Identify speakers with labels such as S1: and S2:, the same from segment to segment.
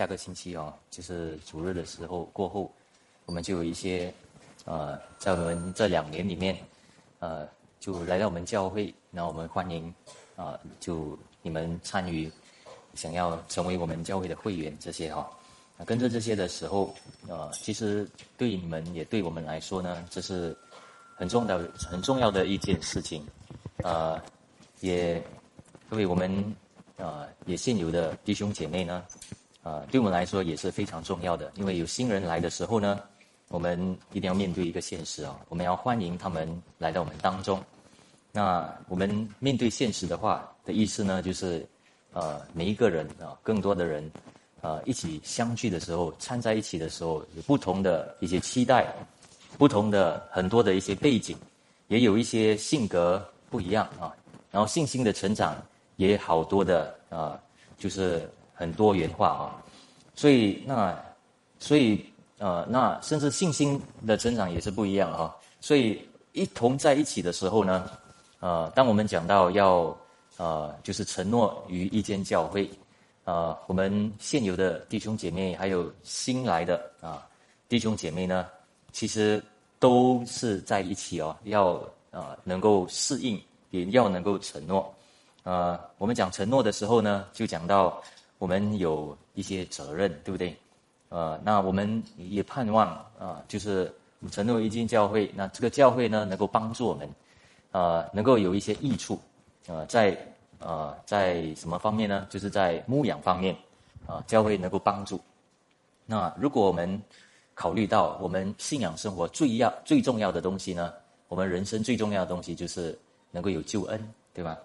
S1: 下个星期哦，就是主日的时候过后，我们就有一些，呃，在我们这两年里面，呃，就来到我们教会，然后我们欢迎，啊，就你们参与，想要成为我们教会的会员这些哈，跟着这些的时候，呃，其实对你们也对我们来说呢，这是很重要的、很重要的一件事情，呃，也各位我们。啊，也现有的弟兄姐妹呢，啊，对我们来说也是非常重要的。因为有新人来的时候呢，我们一定要面对一个现实啊，我们要欢迎他们来到我们当中。那我们面对现实的话的意思呢，就是呃，每一个人啊，更多的人啊，一起相聚的时候，掺在一起的时候，有不同的一些期待，不同的很多的一些背景，也有一些性格不一样啊，然后信心的成长。也好多的啊，就是很多元化啊，所以那，所以呃，那甚至信心的增长也是不一样啊。所以一同在一起的时候呢，呃，当我们讲到要呃，就是承诺于一间教会，呃，我们现有的弟兄姐妹还有新来的啊弟兄姐妹呢，其实都是在一起哦，要呃能够适应，也要能够承诺。呃，我们讲承诺的时候呢，就讲到我们有一些责任，对不对？呃，那我们也盼望啊，就是承诺一间教会，那这个教会呢，能够帮助我们，呃，能够有一些益处，呃，在呃在什么方面呢？就是在牧养方面，啊，教会能够帮助。那如果我们考虑到我们信仰生活最要最重要的东西呢，我们人生最重要的东西就是能够有救恩，对吧？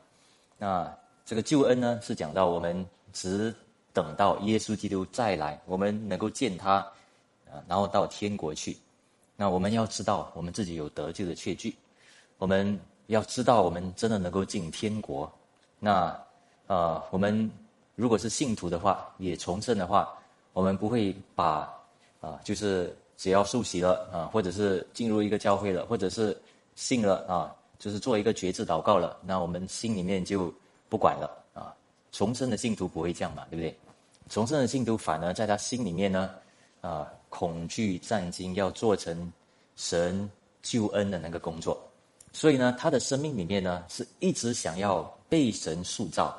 S1: 那这个救恩呢，是讲到我们只等到耶稣基督再来，我们能够见他，啊，然后到天国去。那我们要知道，我们自己有得救的确据。我们要知道，我们真的能够进天国。那呃，我们如果是信徒的话，也重生的话，我们不会把啊，就是只要受洗了啊，或者是进入一个教会了，或者是信了啊。就是做一个觉知祷告了，那我们心里面就不管了啊。重生的信徒不会这样嘛，对不对？重生的信徒反而在他心里面呢，啊，恐惧战惊，要做成神救恩的那个工作。所以呢，他的生命里面呢，是一直想要被神塑造、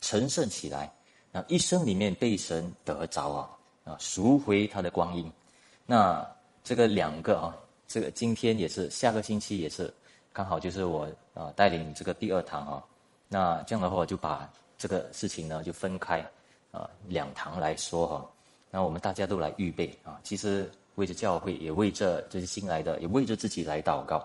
S1: 成圣起来，那一生里面被神得着啊，啊，赎回他的光阴。那这个两个啊，这个今天也是，下个星期也是。刚好就是我啊带领这个第二堂啊，那这样的话我就把这个事情呢就分开啊两堂来说哈，那我们大家都来预备啊，其实为着教会也为着这些新来的也为着自己来祷告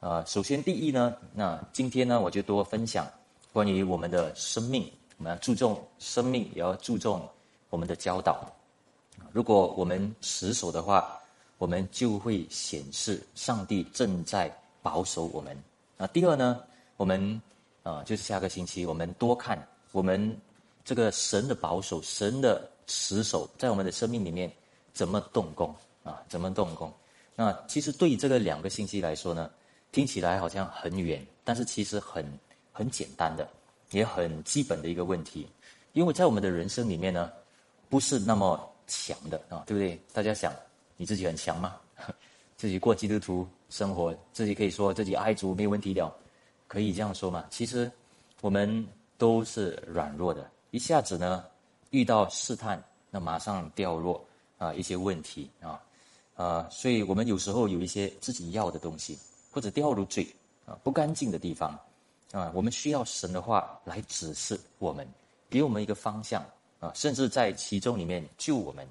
S1: 啊。首先第一呢，那今天呢我就多分享关于我们的生命，我们要注重生命，也要注重我们的教导。如果我们死守的话，我们就会显示上帝正在。保守我们啊。第二呢，我们啊，就是下个星期我们多看我们这个神的保守、神的持守，在我们的生命里面怎么动工啊？怎么动工？那其实对于这个两个信息来说呢，听起来好像很远，但是其实很很简单的，也很基本的一个问题。因为在我们的人生里面呢，不是那么强的啊，对不对？大家想，你自己很强吗？自己过基督徒生活，自己可以说自己爱主没有问题了，可以这样说吗？其实我们都是软弱的，一下子呢遇到试探，那马上掉落啊一些问题啊啊，所以我们有时候有一些自己要的东西，或者掉入罪啊不干净的地方啊，我们需要神的话来指示我们，给我们一个方向啊，甚至在其中里面救我们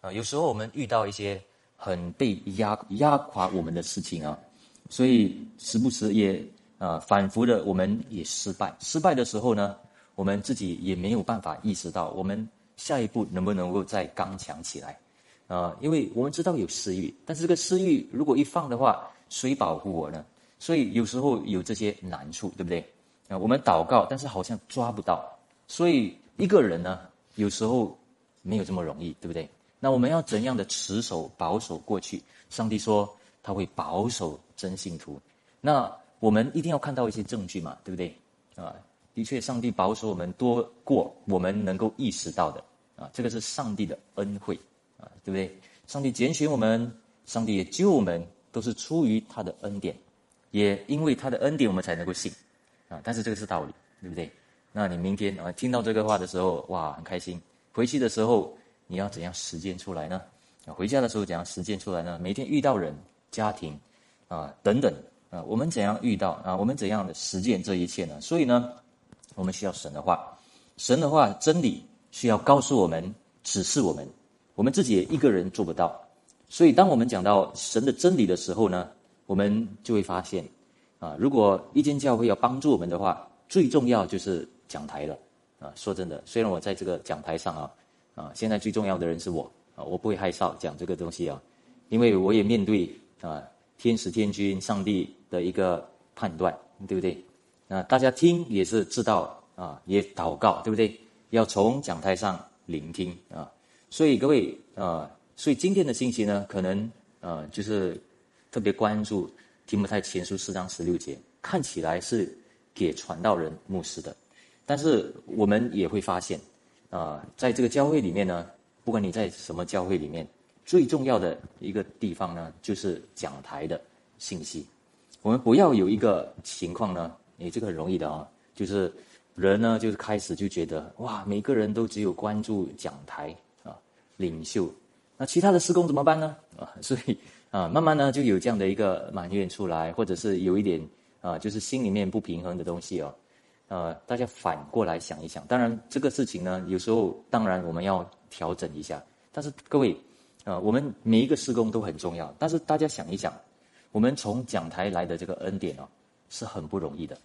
S1: 啊。有时候我们遇到一些。很被压压垮我们的事情啊，所以时不时也啊反复的，我们也失败。失败的时候呢，我们自己也没有办法意识到，我们下一步能不能够再刚强起来啊？因为我们知道有私欲，但是这个私欲如果一放的话，谁保护我呢？所以有时候有这些难处，对不对？啊，我们祷告，但是好像抓不到，所以一个人呢，有时候没有这么容易，对不对？那我们要怎样的持守保守过去？上帝说他会保守真信徒。那我们一定要看到一些证据嘛，对不对？啊，的确，上帝保守我们多过我们能够意识到的啊，这个是上帝的恩惠啊，对不对？上帝拣选我们，上帝也救我们，都是出于他的恩典，也因为他的恩典，我们才能够信啊。但是这个是道理，对不对？那你明天啊听到这个话的时候，哇，很开心。回去的时候，你要怎样实践出来呢？啊，回家的时候怎样实践出来呢？每天遇到人、家庭啊等等啊，我们怎样遇到啊？我们怎样的实践这一切呢？所以呢，我们需要神的话，神的话真理需要告诉我们、指示我们，我们自己一个人做不到。所以，当我们讲到神的真理的时候呢，我们就会发现啊，如果一间教会要帮助我们的话，最重要就是讲台了。啊，说真的，虽然我在这个讲台上啊，啊，现在最重要的人是我啊，我不会害臊讲这个东西啊，因为我也面对啊天使天君上帝的一个判断，对不对？那大家听也是知道啊，也祷告，对不对？要从讲台上聆听啊，所以各位啊，所以今天的信息呢，可能啊就是特别关注提摩太前书四章十六节，看起来是给传道人牧师的。但是我们也会发现，啊，在这个教会里面呢，不管你在什么教会里面，最重要的一个地方呢，就是讲台的信息。我们不要有一个情况呢，你这个很容易的啊，就是人呢，就是开始就觉得哇，每个人都只有关注讲台啊，领袖，那其他的施工怎么办呢？啊，所以啊，慢慢呢就有这样的一个埋怨出来，或者是有一点啊，就是心里面不平衡的东西哦。呃，大家反过来想一想，当然这个事情呢，有时候当然我们要调整一下。但是各位，呃，我们每一个施工都很重要。但是大家想一想，我们从讲台来的这个恩典哦，是很不容易的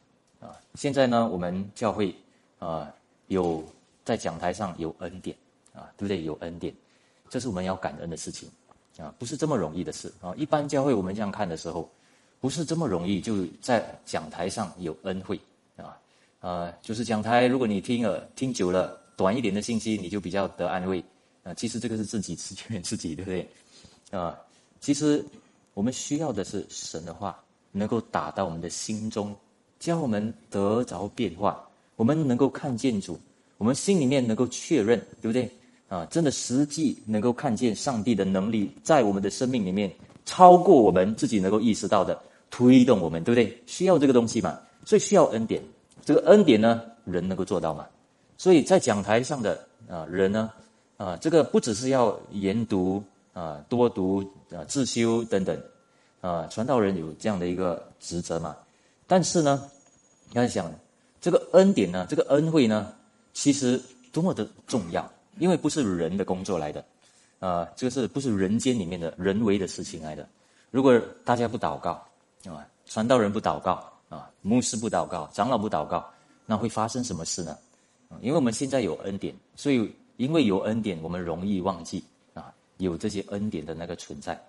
S1: 啊。现在呢，我们教会啊有在讲台上有恩典啊，对不对？有恩典，这是我们要感恩的事情啊，不是这么容易的事啊。一般教会我们这样看的时候，不是这么容易就在讲台上有恩惠。啊，就是讲台，如果你听了听久了，短一点的信息，你就比较得安慰。啊，其实这个是自己自劝自己，对不对？啊，其实我们需要的是神的话，能够打到我们的心中，教我们得着变化，我们能够看见主，我们心里面能够确认，对不对？啊，真的实际能够看见上帝的能力在我们的生命里面，超过我们自己能够意识到的，推动我们，对不对？需要这个东西嘛，所以需要恩典。这个恩典呢，人能够做到吗？所以在讲台上的啊人呢，啊这个不只是要研读啊多读啊自修等等，啊传道人有这样的一个职责嘛。但是呢，你要想这个恩典呢，这个恩惠呢，其实多么的重要，因为不是人的工作来的，啊这个是不是人间里面的人为的事情来的？如果大家不祷告啊，传道人不祷告。啊，牧师不祷告，长老不祷告，那会发生什么事呢？因为我们现在有恩典，所以因为有恩典，我们容易忘记啊，有这些恩典的那个存在。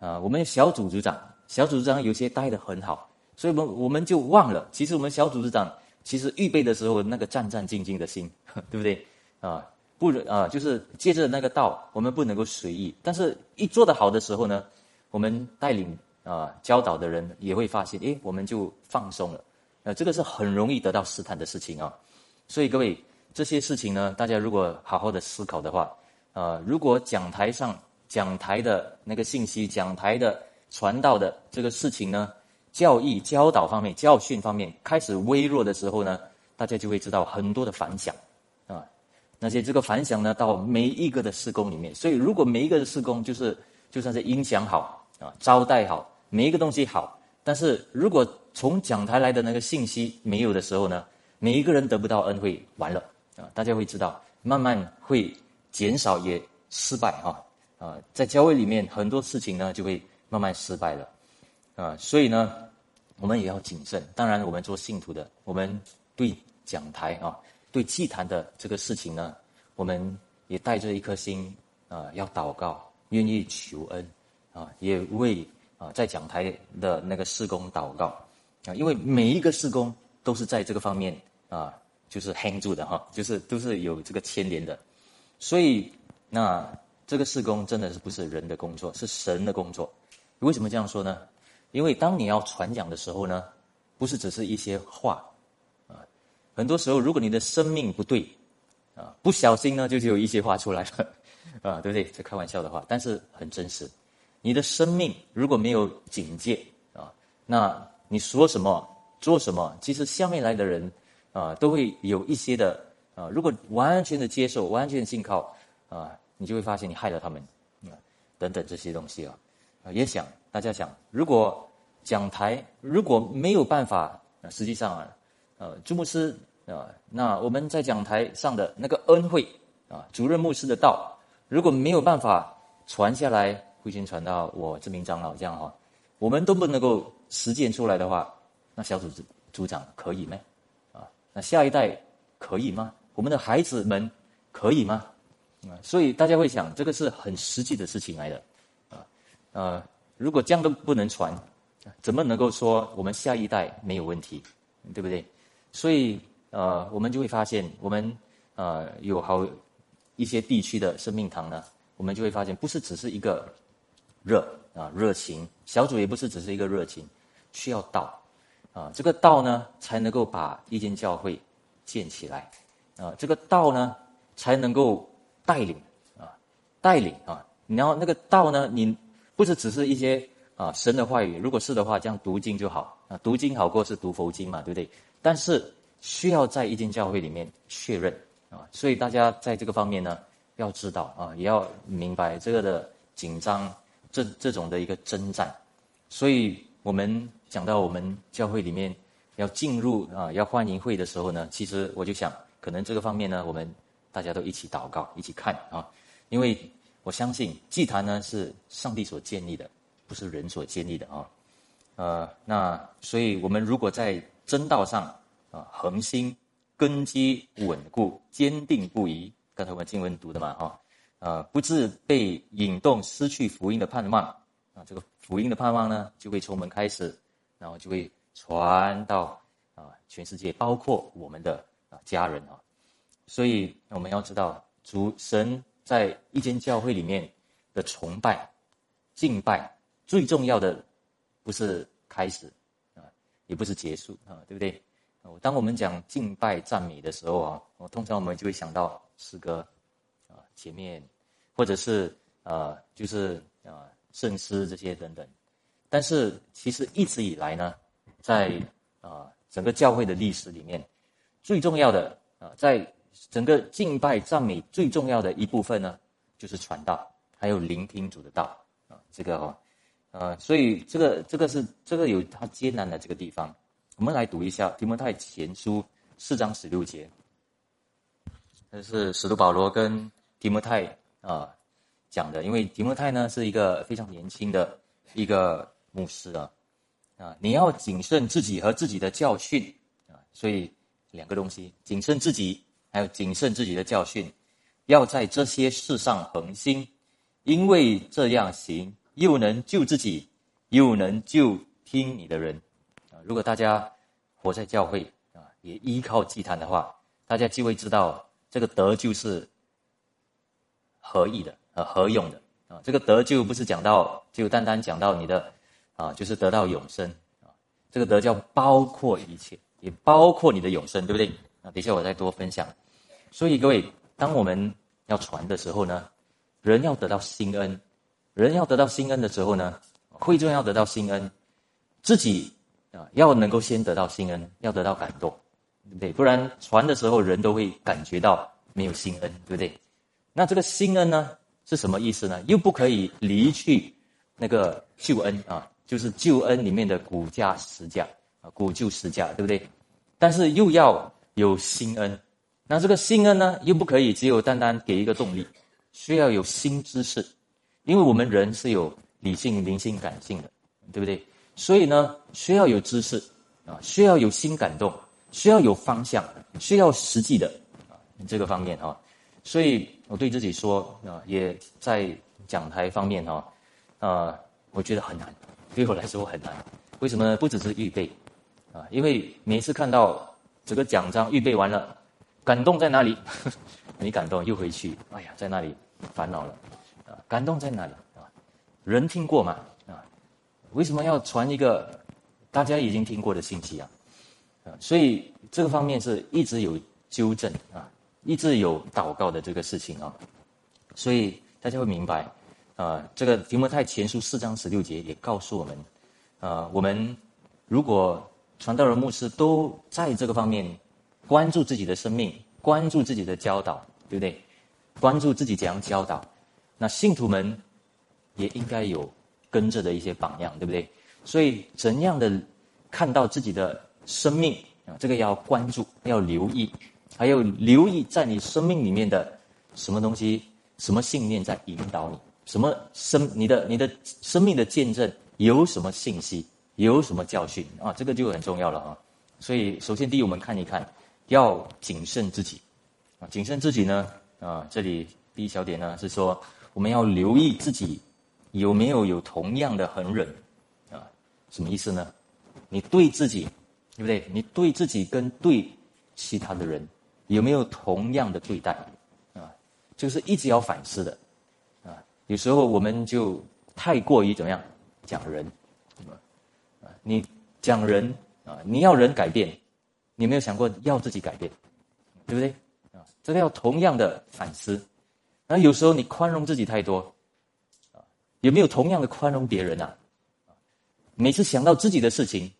S1: 啊，我们小组组长，小组长有些带的很好，所以我们我们就忘了，其实我们小组组长其实预备的时候那个战战兢兢的心，对不对？啊，不啊，就是借着那个道，我们不能够随意，但是一做得好的时候呢，我们带领。啊，教导的人也会发现，诶，我们就放松了。呃，这个是很容易得到试探的事情啊。所以各位，这些事情呢，大家如果好好的思考的话，啊，如果讲台上讲台的那个信息，讲台的传道的这个事情呢，教义教导方面、教训方面开始微弱的时候呢，大家就会知道很多的反响啊。那些这个反响呢，到每一个的施工里面。所以，如果每一个的施工就是就算是音响好啊，招待好。每一个东西好，但是如果从讲台来的那个信息没有的时候呢，每一个人得不到恩惠，完了啊！大家会知道，慢慢会减少，也失败哈啊！在教会里面很多事情呢，就会慢慢失败了啊！所以呢，我们也要谨慎。当然，我们做信徒的，我们对讲台啊，对祭坛的这个事情呢，我们也带着一颗心啊，要祷告，愿意求恩啊，也为。啊，在讲台的那个施工祷告啊，因为每一个施工都是在这个方面啊，就是 hang 住的哈，就是都是有这个牵连的，所以那这个施工真的是不是人的工作，是神的工作。为什么这样说呢？因为当你要传讲的时候呢，不是只是一些话啊，很多时候如果你的生命不对，啊，不小心呢就只有一些话出来了，啊，对不对？这开玩笑的话，但是很真实。你的生命如果没有警戒啊，那你说什么做什么，其实下面来的人啊都会有一些的啊，如果完全的接受，完全的信靠啊，你就会发现你害了他们啊，等等这些东西啊，啊，也想大家想，如果讲台如果没有办法，实际上啊，呃，朱牧师。啊，那我们在讲台上的那个恩惠啊，主任牧师的道，如果没有办法传下来，会先传到我这名长老这样哈，我们都不能够实践出来的话，那小组组组长可以吗？啊，那下一代可以吗？我们的孩子们可以吗？啊，所以大家会想，这个是很实际的事情来的，啊，呃，如果这样都不能传，怎么能够说我们下一代没有问题，对不对？所以。呃，我们就会发现，我们呃有好一些地区的生命堂呢，我们就会发现，不是只是一个热啊热情，小组也不是只是一个热情，需要道啊，这个道呢才能够把一间教会建起来啊，这个道呢才能够带领啊带领啊，然后那个道呢，你不是只是一些啊神的话语，如果是的话，这样读经就好啊，读经好过是读佛经嘛，对不对？但是。需要在一间教会里面确认啊，所以大家在这个方面呢，要知道啊，也要明白这个的紧张，这这种的一个征战。所以我们讲到我们教会里面要进入啊，要欢迎会的时候呢，其实我就想，可能这个方面呢，我们大家都一起祷告，一起看啊，因为我相信祭坛呢是上帝所建立的，不是人所建立的啊。呃，那所以我们如果在真道上，啊，恒心、根基稳固、坚定不移。刚才我们经文读的嘛，哈，啊，不致被引动，失去福音的盼望。啊，这个福音的盼望呢，就会从门开始，然后就会传到啊全世界，包括我们的啊家人啊。所以我们要知道，主神在一间教会里面的崇拜、敬拜，最重要的不是开始啊，也不是结束啊，对不对？当我们讲敬拜赞美的时候啊，我通常我们就会想到诗歌，啊前面，或者是呃就是啊圣诗这些等等。但是其实一直以来呢，在啊整个教会的历史里面，最重要的啊在整个敬拜赞美最重要的一部分呢，就是传道，还有聆听主的道啊这个哦，呃所以这个这个是这个有它艰难的这个地方。我们来读一下提摩太前书四章十六节，这是使徒保罗跟提摩太啊讲的。因为提摩太呢是一个非常年轻的一个牧师啊，啊，你要谨慎自己和自己的教训啊，所以两个东西，谨慎自己，还有谨慎自己的教训，要在这些事上恒心，因为这样行，又能救自己，又能救听你的人。啊如果大家活在教会啊，也依靠祭坛的话，大家就会知道这个德就是合意的呃，合用的啊。这个德救不是讲到就单单讲到你的啊，就是得到永生啊。这个德叫包括一切，也包括你的永生，对不对？啊，等下我再多分享。所以各位，当我们要传的时候呢，人要得到新恩，人要得到新恩的时候呢，会众要得到新恩，自己。啊，要能够先得到新恩，要得到感动，对不对？不然传的时候人都会感觉到没有新恩，对不对？那这个新恩呢是什么意思呢？又不可以离去那个救恩啊，就是救恩里面的古价实价啊，古旧实价，对不对？但是又要有新恩，那这个信恩呢又不可以只有单单给一个动力，需要有新知识，因为我们人是有理性、灵性、感性的，对不对？所以呢，需要有知识啊，需要有新感动，需要有方向，需要实际的啊这个方面哈。所以我对自己说啊，也在讲台方面哈，啊，我觉得很难，对我来说很难。为什么？不只是预备啊，因为每次看到这个奖章预备完了，感动在哪里？没感动又回去，哎呀，在那里烦恼了啊。感动在哪里啊？人听过吗？啊为什么要传一个大家已经听过的信息啊？啊，所以这个方面是一直有纠正啊，一直有祷告的这个事情啊，所以大家会明白，啊，这个提摩太前书四章十六节也告诉我们，啊，我们如果传道人、牧师都在这个方面关注自己的生命，关注自己的教导，对不对？关注自己怎样教导，那信徒们也应该有跟着的一些榜样，对不对？所以怎样的看到自己的生命啊，这个要关注，要留意。还有留意在你生命里面的什么东西、什么信念在引导你？什么生你的你的生命的见证有什么信息？有什么教训啊？这个就很重要了啊！所以首先第一，我们看一看，要谨慎自己啊！谨慎自己呢啊！这里第一小点呢是说，我们要留意自己有没有有同样的恒忍啊？什么意思呢？你对自己对不对？你对自己跟对其他的人。有没有同样的对待啊？就是一直要反思的啊。有时候我们就太过于怎么样讲人啊？你讲人啊，你要人改变，你没有想过要自己改变，对不对啊？这个要同样的反思。那有时候你宽容自己太多啊，有没有同样的宽容别人啊？每次想到自己的事情，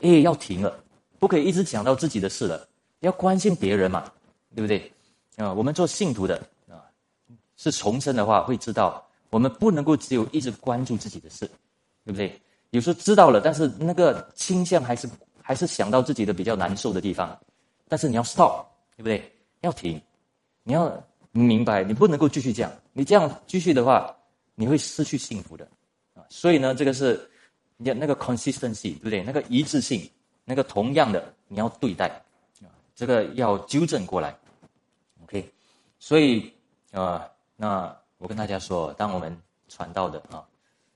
S1: 哎，要停了，不可以一直想到自己的事了。要关心别人嘛，对不对？啊，我们做信徒的啊，是重生的话，会知道我们不能够只有一直关注自己的事，对不对？有时候知道了，但是那个倾向还是还是想到自己的比较难受的地方，但是你要 stop，对不对？要停，你要明白，你不能够继续这样，你这样继续的话，你会失去幸福的啊。所以呢，这个是你那个 consistency，对不对？那个一致性，那个同样的，你要对待。这个要纠正过来，OK，所以啊，那我跟大家说，当我们传道的啊，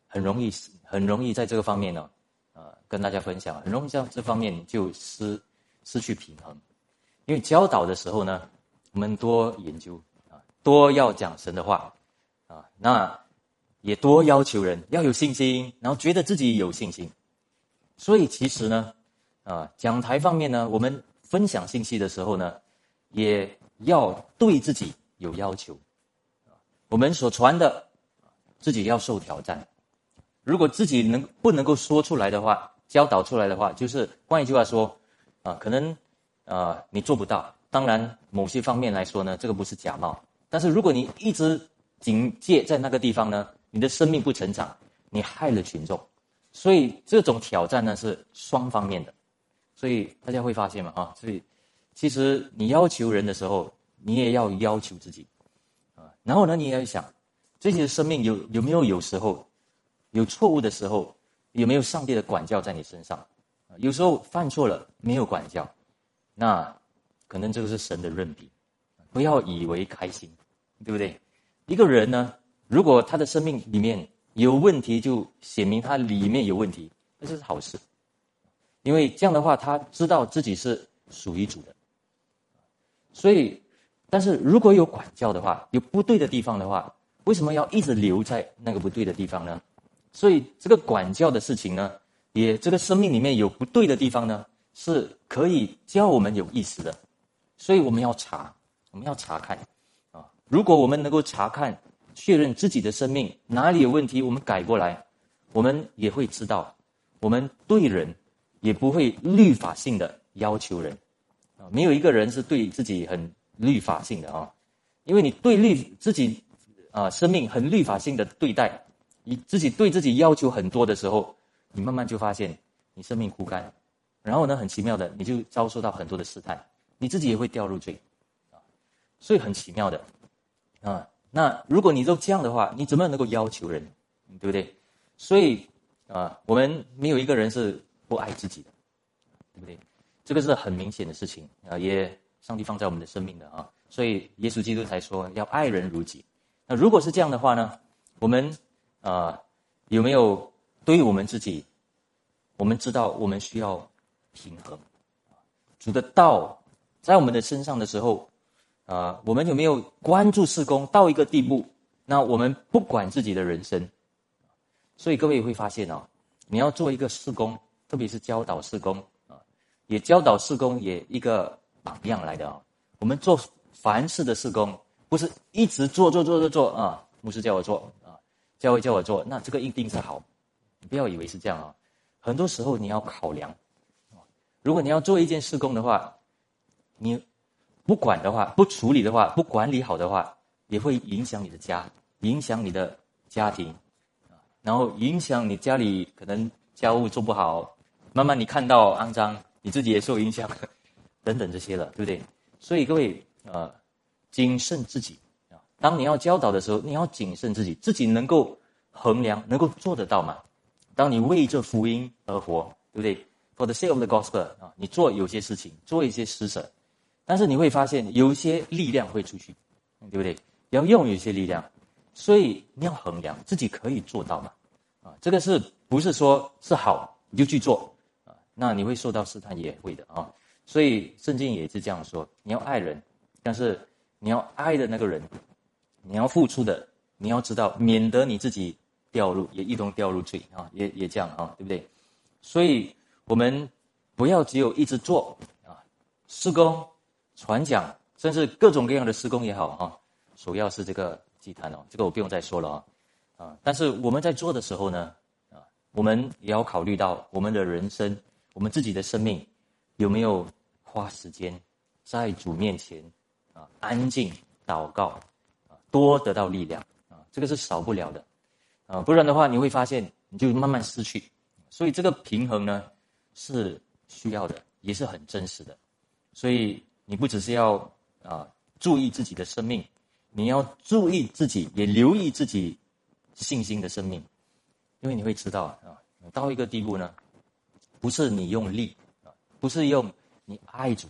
S1: 很容易很容易在这个方面呢，呃，跟大家分享，很容易在这方面就失失去平衡，因为教导的时候呢，我们多研究啊，多要讲神的话啊，那也多要求人要有信心，然后觉得自己有信心，所以其实呢，啊，讲台方面呢，我们。分享信息的时候呢，也要对自己有要求，我们所传的，自己要受挑战。如果自己能不能够说出来的话，教导出来的话，就是换一句话说，啊，可能啊你做不到。当然，某些方面来说呢，这个不是假冒。但是如果你一直警戒在那个地方呢，你的生命不成长，你害了群众。所以这种挑战呢是双方面的。所以大家会发现嘛，啊，所以其实你要求人的时候，你也要要求自己，啊，然后呢，你也要想，自己的生命有有没有有时候有错误的时候，有没有上帝的管教在你身上？有时候犯错了没有管教，那可能这个是神的任凭，不要以为开心，对不对？一个人呢，如果他的生命里面有问题，就显明他里面有问题，那就是好事。因为这样的话，他知道自己是属于主的，所以，但是如果有管教的话，有不对的地方的话，为什么要一直留在那个不对的地方呢？所以，这个管教的事情呢，也这个生命里面有不对的地方呢，是可以教我们有意识的，所以我们要查，我们要查看啊。如果我们能够查看、确认自己的生命哪里有问题，我们改过来，我们也会知道，我们对人。也不会律法性的要求人，啊，没有一个人是对自己很律法性的啊，因为你对律自己啊生命很律法性的对待，你自己对自己要求很多的时候，你慢慢就发现你生命枯干，然后呢，很奇妙的你就遭受到很多的试探，你自己也会掉入罪，啊，所以很奇妙的，啊，那如果你都这样的话，你怎么能够要求人，对不对？所以啊，我们没有一个人是。不爱自己的，对不对？这个是很明显的事情啊，也上帝放在我们的生命的啊，所以耶稣基督才说要爱人如己。那如果是这样的话呢，我们啊有没有对于我们自己，我们知道我们需要平衡，主的道在我们的身上的时候啊，我们有没有关注事工到一个地步？那我们不管自己的人生，所以各位会发现哦，你要做一个事工。特别是教导事工啊，也教导事工也一个榜样来的啊。我们做凡事的事工，不是一直做做做做做啊，牧师叫我做，教会叫我做，那这个一定是好，你不要以为是这样啊，很多时候你要考量，如果你要做一件事工的话，你不管的话，不处理的话，不管理好的话，也会影响你的家，影响你的家庭，然后影响你家里可能家务做不好，慢慢你看到肮脏，你自己也受影响，等等这些了，对不对？所以各位，呃，谨慎自己。当你要教导的时候，你要谨慎自己，自己能够衡量，能够做得到吗？当你为这福音而活，对不对？For the sake of the gospel 啊，你做有些事情，做一些施舍，但是你会发现有一些力量会出去，对不对？要用有些力量，所以你要衡量自己可以做到吗？啊，这个是不是说是好你就去做啊？那你会受到试探，也会的啊。所以圣经也是这样说：你要爱人，但是你要爱的那个人，你要付出的，你要知道，免得你自己掉入也一同掉入罪啊，也也这样啊，对不对？所以我们不要只有一直做啊，施工、传讲，甚至各种各样的施工也好啊，首要是这个祭坛哦，这个我不用再说了啊啊！但是我们在做的时候呢，啊，我们也要考虑到我们的人生，我们自己的生命有没有。花时间在主面前啊，安静祷告，多得到力量啊，这个是少不了的啊，不然的话你会发现你就慢慢失去，所以这个平衡呢是需要的，也是很真实的，所以你不只是要啊注意自己的生命，你要注意自己，也留意自己信心的生命，因为你会知道啊，到一个地步呢，不是你用力啊，不是用。你爱主，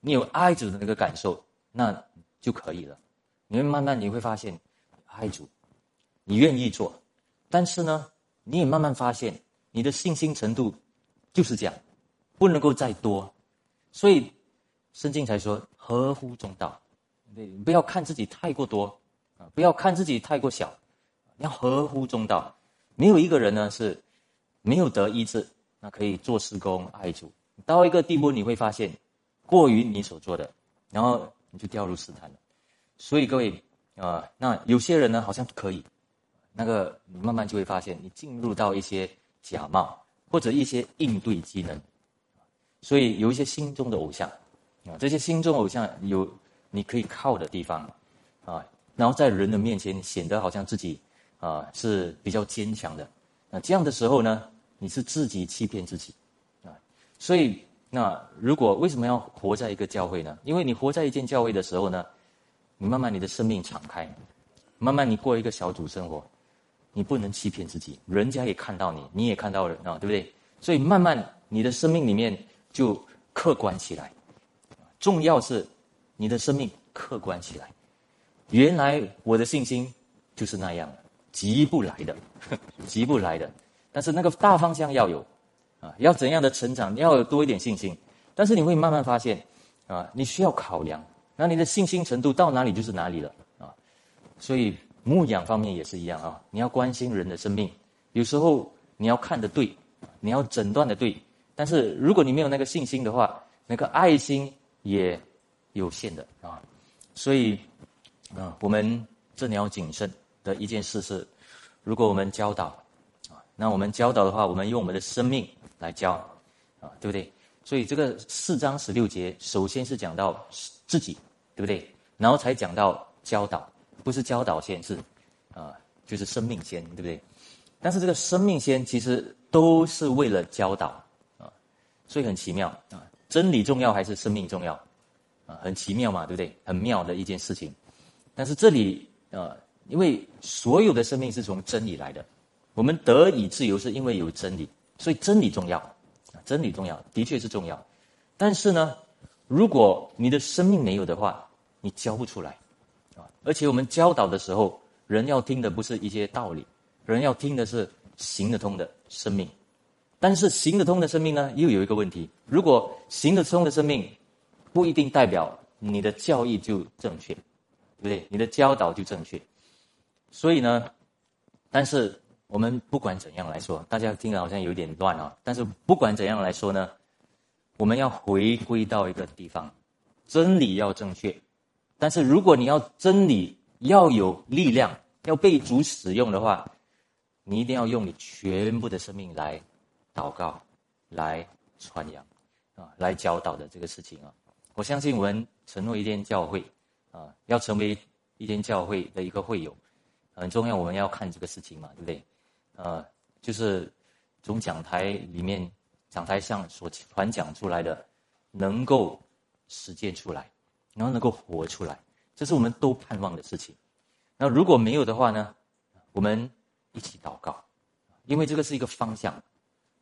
S1: 你有爱主的那个感受，那就可以了。你会慢慢你会发现，爱主，你愿意做，但是呢，你也慢慢发现你的信心程度就是这样，不能够再多。所以圣经才说合乎中道，对，不要看自己太过多啊，不要看自己太过小，要合乎中道。没有一个人呢是没有得医治，那可以做施工爱主。到一个地步，你会发现过于你所做的，然后你就掉入试探了。所以各位啊，那有些人呢，好像可以，那个你慢慢就会发现，你进入到一些假冒或者一些应对机能。所以有一些心中的偶像啊，这些心中偶像有你可以靠的地方啊，然后在人的面前显得好像自己啊是比较坚强的。那这样的时候呢，你是自己欺骗自己。啊所以，那如果为什么要活在一个教会呢？因为你活在一间教会的时候呢，你慢慢你的生命敞开，慢慢你过一个小组生活，你不能欺骗自己，人家也看到你，你也看到了啊，对不对？所以慢慢你的生命里面就客观起来，重要是你的生命客观起来。原来我的信心就是那样，急不来的，急不来的，但是那个大方向要有。啊，要怎样的成长？你要有多一点信心，但是你会慢慢发现，啊，你需要考量，那你的信心程度到哪里就是哪里了啊。所以牧养方面也是一样啊，你要关心人的生命，有时候你要看的对，你要诊断的对，但是如果你没有那个信心的话，那个爱心也有限的啊。所以啊，我们这里要谨慎的一件事是，如果我们教导啊，那我们教导的话，我们用我们的生命。来教，啊，对不对？所以这个四章十六节，首先是讲到自己，对不对？然后才讲到教导，不是教导先，是啊，就是生命先，对不对？但是这个生命先其实都是为了教导啊，所以很奇妙啊，真理重要还是生命重要啊？很奇妙嘛，对不对？很妙的一件事情。但是这里啊，因为所有的生命是从真理来的，我们得以自由是因为有真理。所以真理重要啊，真理重要，的确是重要。但是呢，如果你的生命没有的话，你教不出来，啊！而且我们教导的时候，人要听的不是一些道理，人要听的是行得通的生命。但是行得通的生命呢，又有一个问题：如果行得通的生命，不一定代表你的教义就正确，对不对？你的教导就正确。所以呢，但是。我们不管怎样来说，大家听着好像有点乱啊。但是不管怎样来说呢，我们要回归到一个地方，真理要正确，但是如果你要真理要有力量，要被主使用的话，你一定要用你全部的生命来祷告，来传扬，啊，来教导的这个事情啊。我相信我们承诺一间教会，啊，要成为一间教会的一个会友，很重要。我们要看这个事情嘛，对不对？呃，就是从讲台里面、讲台上所传讲出来的，能够实践出来，然后能够活出来，这是我们都盼望的事情。那如果没有的话呢？我们一起祷告，因为这个是一个方向，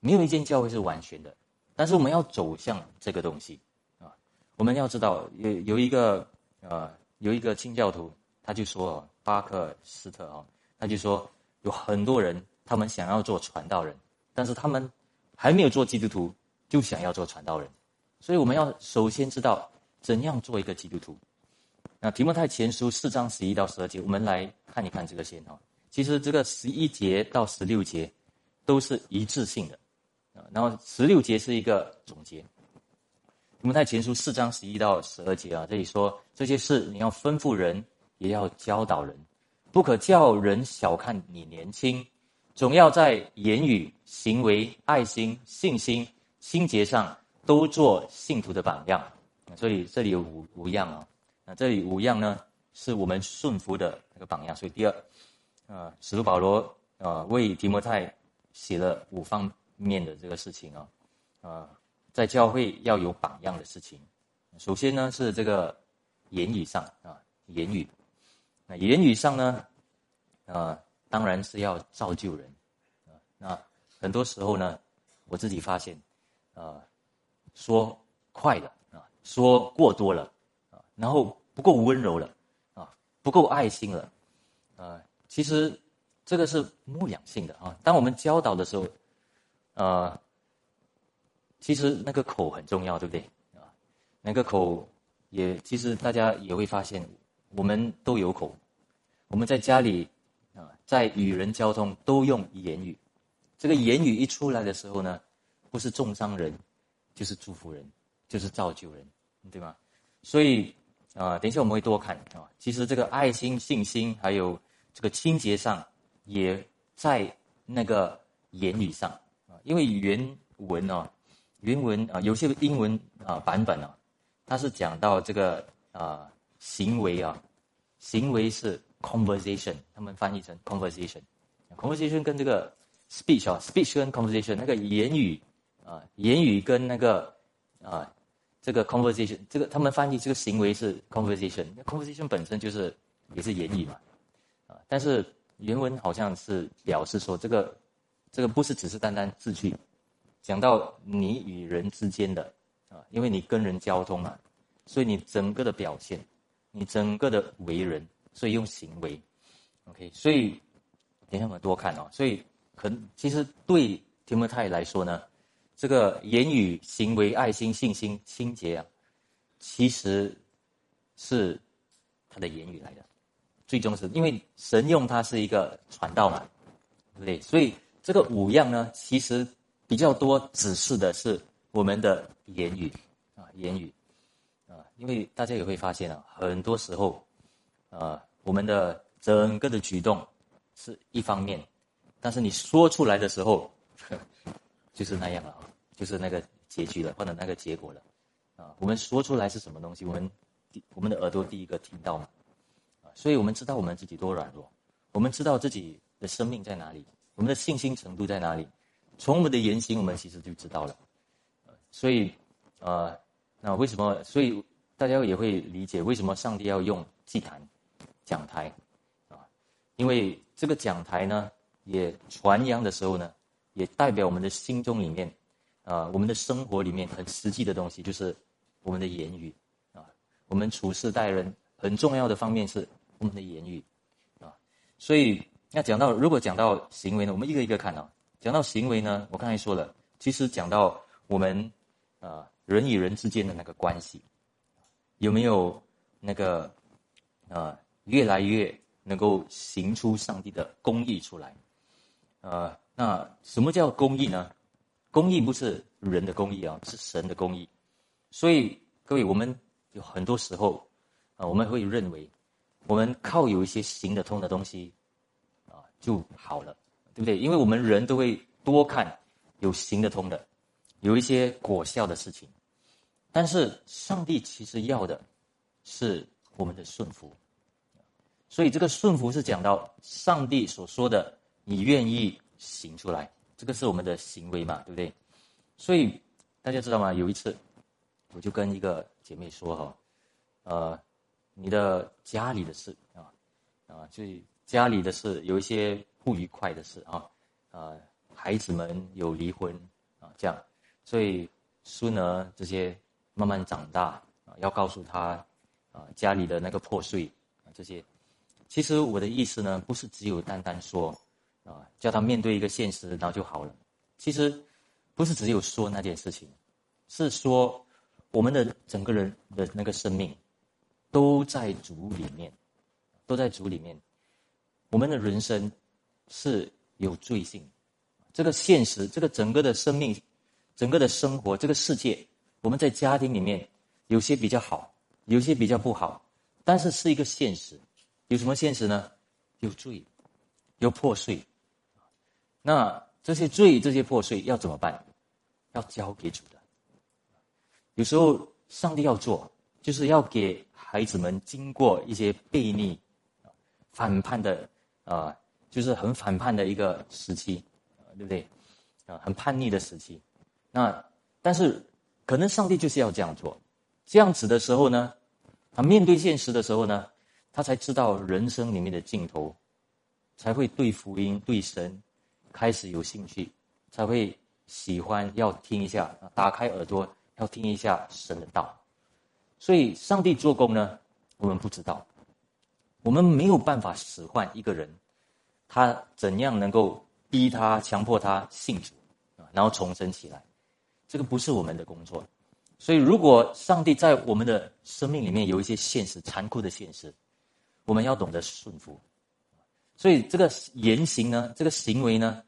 S1: 没有一间教会是完全的，但是我们要走向这个东西啊。我们要知道，有有一个呃，有一个清教徒，他就说巴克斯特啊，他就说有很多人。他们想要做传道人，但是他们还没有做基督徒，就想要做传道人。所以我们要首先知道怎样做一个基督徒。那提摩太前书四章十一到十二节，我们来看一看这个先哈。其实这个十一节到十六节都是一致性的啊，然后十六节是一个总结。提摩太前书四章十一到十二节啊，这里说这些事你要吩咐人，也要教导人，不可叫人小看你年轻。总要在言语、行为、爱心、信心、心结上都做信徒的榜样。所以这里有五五样啊。那这里五样呢，是我们顺服的那个榜样。所以第二，呃，使徒保罗呃为提摩太写了五方面的这个事情啊，呃，在教会要有榜样的事情。首先呢是这个言语上啊，言语。那言语上呢，啊。当然是要造就人，啊，那很多时候呢，我自己发现，啊，说快的，说过多了啊，然后不够温柔了啊，不够爱心了，啊，其实这个是牧养性的啊。当我们教导的时候，呃，其实那个口很重要，对不对啊？那个口也其实大家也会发现，我们都有口，我们在家里。啊，在与人交通都用言语，这个言语一出来的时候呢，不是重伤人，就是祝福人，就是造就人，对吧？所以啊，等一下我们会多看啊。其实这个爱心、信心，还有这个清洁上，也在那个言语上啊。因为原文啊，原文啊，有些英文啊版本啊，它是讲到这个啊行为啊，行为是。conversation，他们翻译成 conversation，conversation 跟这个 speech 啊，speech 跟 conversation 那个言语啊，言语跟那个啊，这个 conversation，这个他们翻译这个行为是 conversation，conversation 本身就是也是言语嘛，啊，但是原文好像是表示说这个这个不是只是单单字句，讲到你与人之间的啊，因为你跟人交通嘛，所以你整个的表现，你整个的为人。所以用行为，OK，所以等下我们多看哦。所以可能其实对提摩太来说呢，这个言语、行为、爱心、信心、清洁啊，其实是他的言语来的。最终是因为神用他是一个传道嘛，对不对？所以这个五样呢，其实比较多指示的是我们的言语啊，言语啊，因为大家也会发现啊，很多时候。啊，我们的整个的举动是一方面，但是你说出来的时候，就是那样了啊，就是那个结局了，或者那个结果了，啊，我们说出来是什么东西？我们我们的耳朵第一个听到嘛，啊，所以我们知道我们自己多软弱，我们知道自己的生命在哪里，我们的信心程度在哪里，从我们的言行，我们其实就知道了，所以，呃，那为什么？所以大家也会理解为什么上帝要用祭坛。讲台，啊，因为这个讲台呢，也传扬的时候呢，也代表我们的心中里面，啊，我们的生活里面很实际的东西，就是我们的言语，啊，我们处事待人很重要的方面是我们的言语，啊，所以要讲到，如果讲到行为呢，我们一个一个看啊。讲到行为呢，我刚才说了，其实讲到我们，啊，人与人之间的那个关系，有没有那个，啊？越来越能够行出上帝的公义出来，呃，那什么叫公义呢？公义不是人的公义啊，是神的公义。所以各位，我们有很多时候，啊，我们会认为我们靠有一些行得通的东西啊就好了，对不对？因为我们人都会多看有行得通的，有一些果效的事情。但是上帝其实要的是我们的顺服，所以这个顺服是讲到上帝所说的，你愿意行出来，这个是我们的行为嘛，对不对？所以大家知道吗？有一次，我就跟一个姐妹说哈，呃，你的家里的事啊，啊，就家里的事有一些不愉快的事啊，啊，孩子们有离婚啊，这样，所以孙儿这些。慢慢长大啊，要告诉他啊，家里的那个破碎啊，这些，其实我的意思呢，不是只有单单说啊，叫他面对一个现实，然后就好了。其实不是只有说那件事情，是说我们的整个人的那个生命都在主里面，都在主里面。我们的人生是有罪性，这个现实，这个整个的生命，整个的生活，这个世界。我们在家庭里面，有些比较好，有些比较不好，但是是一个现实。有什么现实呢？有罪，有破碎。那这些罪、这些破碎要怎么办？要交给主的。有时候上帝要做，就是要给孩子们经过一些悖逆、反叛的啊，就是很反叛的一个时期，对不对？啊，很叛逆的时期。那但是。可能上帝就是要这样做，这样子的时候呢，他面对现实的时候呢，他才知道人生里面的尽头，才会对福音、对神开始有兴趣，才会喜欢要听一下，打开耳朵要听一下神的道。所以，上帝做工呢，我们不知道，我们没有办法使唤一个人，他怎样能够逼他、强迫他信主啊，然后重生起来。这个不是我们的工作，所以如果上帝在我们的生命里面有一些现实、残酷的现实，我们要懂得顺服。所以这个言行呢，这个行为呢，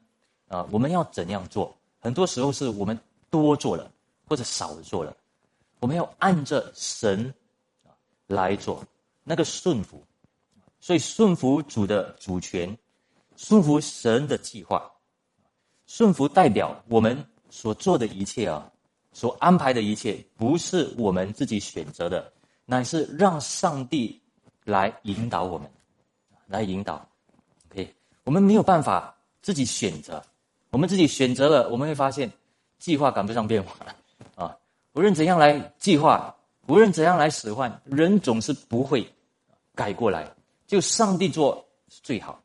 S1: 啊，我们要怎样做？很多时候是我们多做了，或者少做了，我们要按着神啊来做那个顺服。所以顺服主的主权，顺服神的计划，顺服代表我们。所做的一切啊，所安排的一切，不是我们自己选择的，乃是让上帝来引导我们，来引导。OK，我们没有办法自己选择，我们自己选择了，我们会发现计划赶不上变化啊。无论怎样来计划，无论怎样来使唤，人总是不会改过来，就上帝做是最好。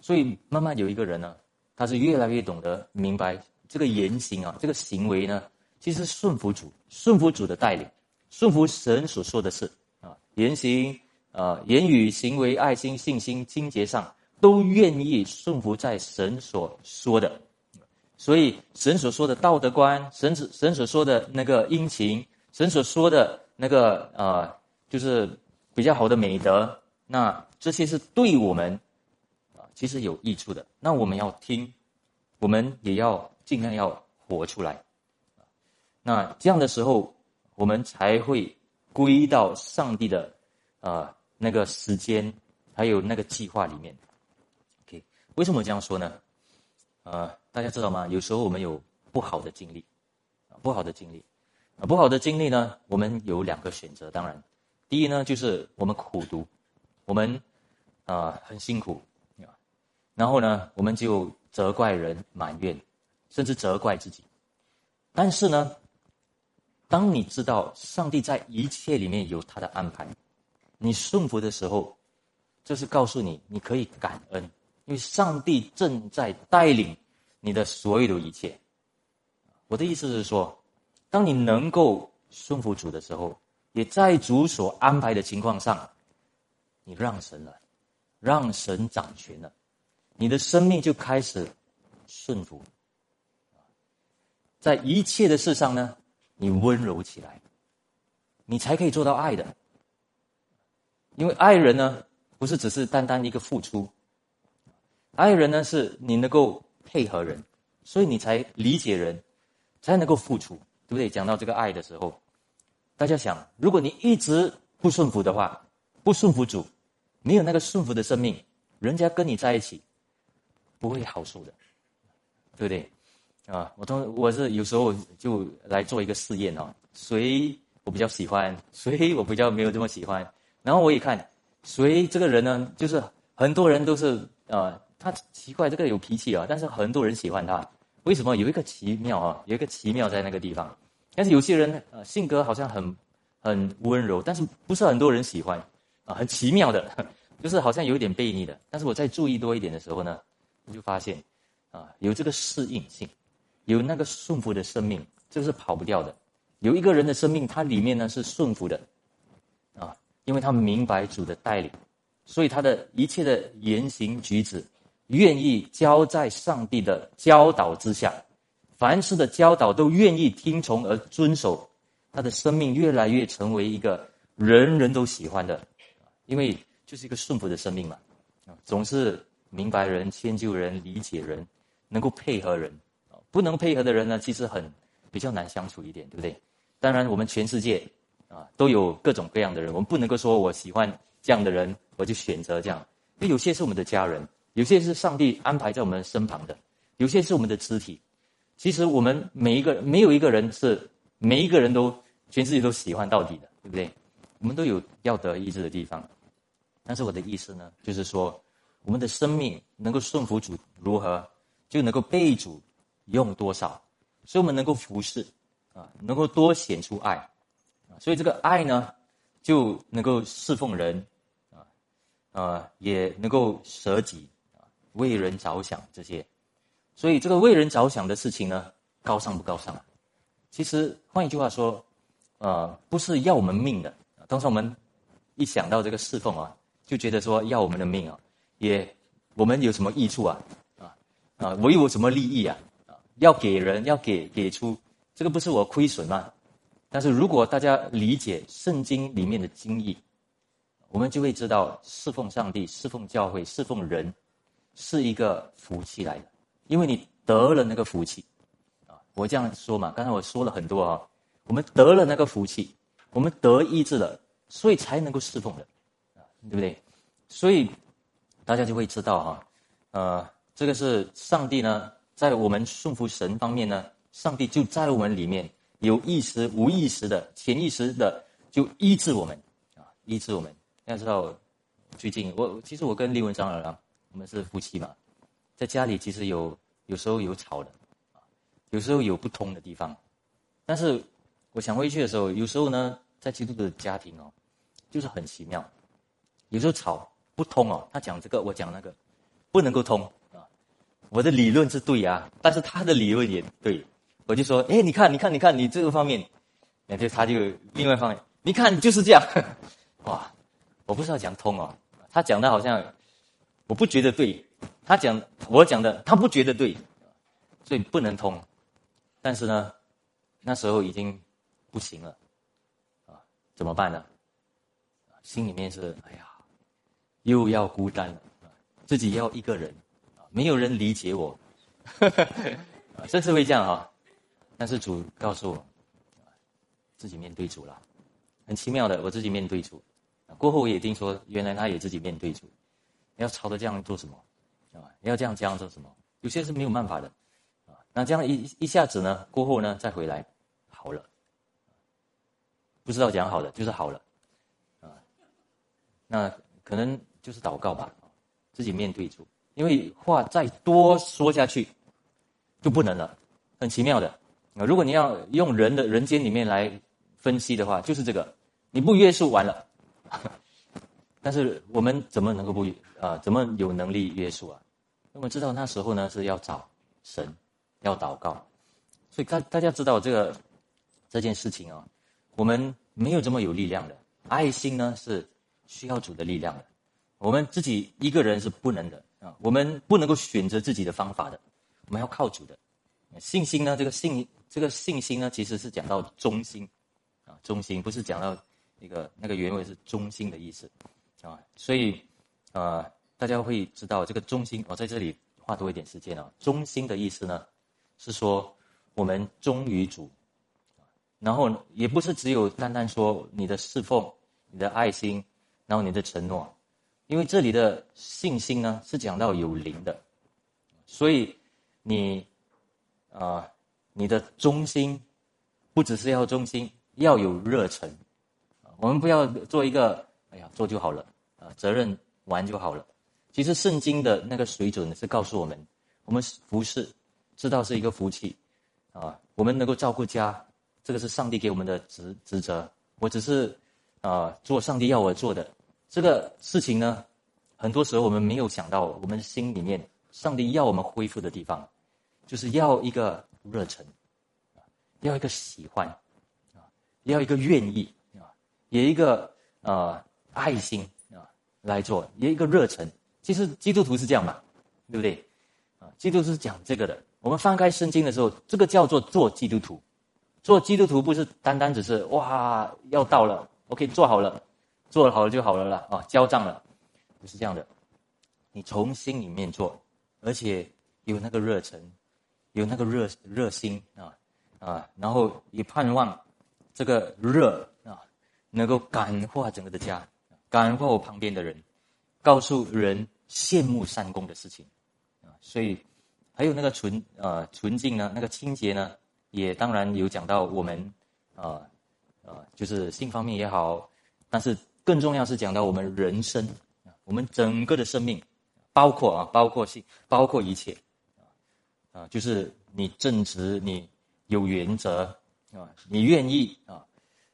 S1: 所以慢慢有一个人呢，他是越来越懂得明白。这个言行啊，这个行为呢，其实顺服主，顺服主的带领，顺服神所说的事啊，言行啊，言语、行为、爱心、信心、清洁上，都愿意顺服在神所说的。所以，神所说的道德观，神所神所说的那个殷勤，神所说的那个呃，就是比较好的美德，那这些是对我们啊，其实有益处的。那我们要听，我们也要。尽量要活出来，那这样的时候，我们才会归到上帝的啊那个时间，还有那个计划里面。为什么这样说呢？呃，大家知道吗？有时候我们有不好的经历，不好的经历，啊，不好的经历呢，我们有两个选择。当然，第一呢，就是我们苦读，我们啊很辛苦，然后呢，我们就责怪人，埋怨。甚至责怪自己，但是呢，当你知道上帝在一切里面有他的安排，你顺服的时候，这是告诉你你可以感恩，因为上帝正在带领你的所有的一切。我的意思是说，当你能够顺服主的时候，也在主所安排的情况上，你让神了，让神掌权了，你的生命就开始顺服。在一切的事上呢，你温柔起来，你才可以做到爱的。因为爱人呢，不是只是单单一个付出，爱人呢是你能够配合人，所以你才理解人，才能够付出，对不对？讲到这个爱的时候，大家想，如果你一直不顺服的话，不顺服主，没有那个顺服的生命，人家跟你在一起，不会好受的，对不对？啊，我通我是有时候就来做一个试验哦，谁我比较喜欢，谁我比较没有这么喜欢，然后我一看，谁这个人呢，就是很多人都是啊，他奇怪这个有脾气啊，但是很多人喜欢他，为什么？有一个奇妙啊，有一个奇妙在那个地方，但是有些人呃性格好像很很温柔，但是不是很多人喜欢啊，很奇妙的，就是好像有一点悖逆的，但是我在注意多一点的时候呢，我就发现啊，有这个适应性。有那个顺服的生命，这是跑不掉的。有一个人的生命，他里面呢是顺服的，啊，因为他明白主的带领，所以他的一切的言行举止，愿意交在上帝的教导之下，凡事的教导都愿意听从而遵守，他的生命越来越成为一个人人都喜欢的，因为就是一个顺服的生命嘛，总是明白人、迁就人、理解人，能够配合人。不能配合的人呢，其实很比较难相处一点，对不对？当然，我们全世界啊都有各种各样的人，我们不能够说我喜欢这样的人，我就选择这样。因为有些是我们的家人，有些是上帝安排在我们身旁的，有些是我们的肢体。其实我们每一个没有一个人是每一个人都全世界都喜欢到底的，对不对？我们都有要得意志的地方。但是我的意思呢，就是说我们的生命能够顺服主，如何就能够被主。用多少，所以我们能够服侍，啊，能够多显出爱，啊，所以这个爱呢，就能够侍奉人，啊，呃，也能够舍己，为人着想这些，所以这个为人着想的事情呢，高尚不高尚？其实换一句话说，呃，不是要我们命的。当时我们一想到这个侍奉啊，就觉得说要我们的命啊，也我们有什么益处啊？啊啊，我有什么利益啊？要给人，要给给出，这个不是我亏损吗？但是如果大家理解圣经里面的经义，我们就会知道侍奉上帝、侍奉教会、侍奉人，是一个福气来的，因为你得了那个福气，啊，我这样说嘛，刚才我说了很多啊，我们得了那个福气，我们得医治了，所以才能够侍奉人，啊，对不对？所以大家就会知道哈，呃，这个是上帝呢。在我们顺服神方面呢，上帝就在我们里面有意识、无意识的、潜意识的就医治我们啊，医治我们。要知道，最近我其实我跟李文长老我们是夫妻嘛，在家里其实有有时候有吵的，有时候有不通的地方。但是我想回去的时候，有时候呢，在基督的家庭哦，就是很奇妙，有时候吵不通哦，他讲这个，我讲那个，不能够通啊。我的理论是对啊，但是他的理论也对，我就说，哎，你看，你看，你看，你这个方面，那就他就另外一方面，你看就是这样，哇，我不知道讲通哦，他讲的好像我不觉得对，他讲我讲的他不觉得对，所以不能通，但是呢，那时候已经不行了，啊，怎么办呢？心里面是哎呀，又要孤单了，自己要一个人。没有人理解我，甚至会这样啊！但是主告诉我，自己面对主了，很奇妙的，我自己面对主。过后我也听说，原来他也自己面对主。你要朝着这样做什么？啊，你要这样这样做什么？有些是没有办法的啊。那这样一一下子呢，过后呢，再回来好了，不知道讲好的就是好了啊。那可能就是祷告吧，自己面对住。因为话再多说下去，就不能了，很奇妙的啊！如果你要用人的人间里面来分析的话，就是这个，你不约束完了，但是我们怎么能够不啊？怎么有能力约束啊？那么知道那时候呢是要找神，要祷告，所以大大家知道这个这件事情啊，我们没有这么有力量的，爱心呢是需要主的力量的，我们自己一个人是不能的。啊，我们不能够选择自己的方法的，我们要靠主的信心呢。这个信，这个信心呢，其实是讲到忠心啊，忠心不是讲到那个那个原文是忠心的意思啊。所以啊，大家会知道这个忠心。我在这里花多一点时间啊。忠心的意思呢，是说我们忠于主，然后也不是只有单单说你的侍奉你的爱心，然后你的承诺。因为这里的信心呢，是讲到有灵的，所以你啊，你的忠心不只是要忠心，要有热忱。我们不要做一个哎呀做就好了责任完就好了。其实圣经的那个水准是告诉我们，我们服侍知道是一个福气啊，我们能够照顾家，这个是上帝给我们的职职责。我只是啊做上帝要我做的。这个事情呢，很多时候我们没有想到，我们心里面上帝要我们恢复的地方，就是要一个热忱，要一个喜欢，啊，要一个愿意啊，有一个呃爱心来做，有一个热忱。其实基督徒是这样嘛，对不对？啊，基督是讲这个的。我们翻开圣经的时候，这个叫做做基督徒。做基督徒不是单单只是哇要到了，OK 做好了。做好了就好了啦，啊，交账了，不是这样的。你从心里面做，而且有那个热忱，有那个热热心啊啊，然后也盼望这个热啊能够感化整个的家，感化我旁边的人，告诉人羡慕善功的事情啊。所以还有那个纯呃纯净呢，那个清洁呢，也当然有讲到我们啊啊，就是性方面也好，但是。更重要是讲到我们人生，我们整个的生命，包括啊，包括性，包括一切，啊，啊，就是你正直，你有原则啊，你愿意啊，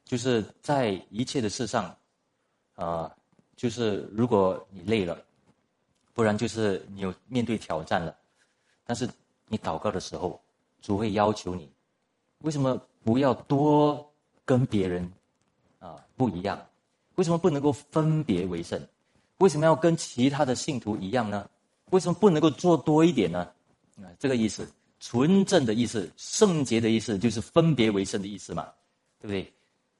S1: 就是在一切的事上，啊，就是如果你累了，不然就是你有面对挑战了，但是你祷告的时候，主会要求你，为什么不要多跟别人啊不一样？为什么不能够分别为圣？为什么要跟其他的信徒一样呢？为什么不能够做多一点呢？啊，这个意思，纯正的意思，圣洁的意思，就是分别为圣的意思嘛，对不对？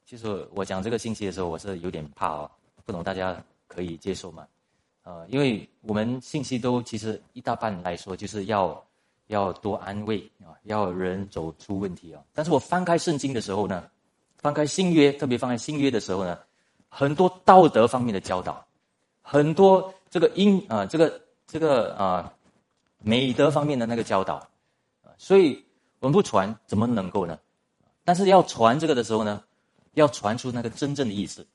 S1: 其实我讲这个信息的时候，我是有点怕哦，不懂大家可以接受吗？呃，因为我们信息都其实一大半来说，就是要要多安慰啊，要人走出问题啊。但是我翻开圣经的时候呢，翻开新约，特别翻开新约的时候呢。很多道德方面的教导，很多这个因啊，这个这个啊，美德方面的那个教导，所以我们不传怎么能够呢？但是要传这个的时候呢，要传出那个真正的意思，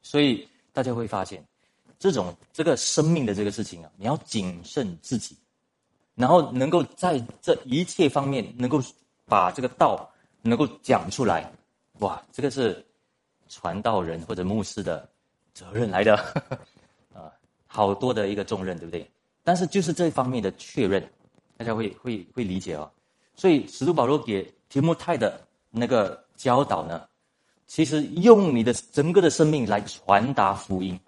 S1: 所以大家会发现，这种这个生命的这个事情啊，你要谨慎自己，然后能够在这一切方面能够把这个道能够讲出来，哇，这个是。传道人或者牧师的责任来的，啊，好多的一个重任，对不对？但是就是这方面的确认，大家会会会理解哦。所以使徒保罗给提摩太的那个教导呢，其实用你的整个的生命来传达福音。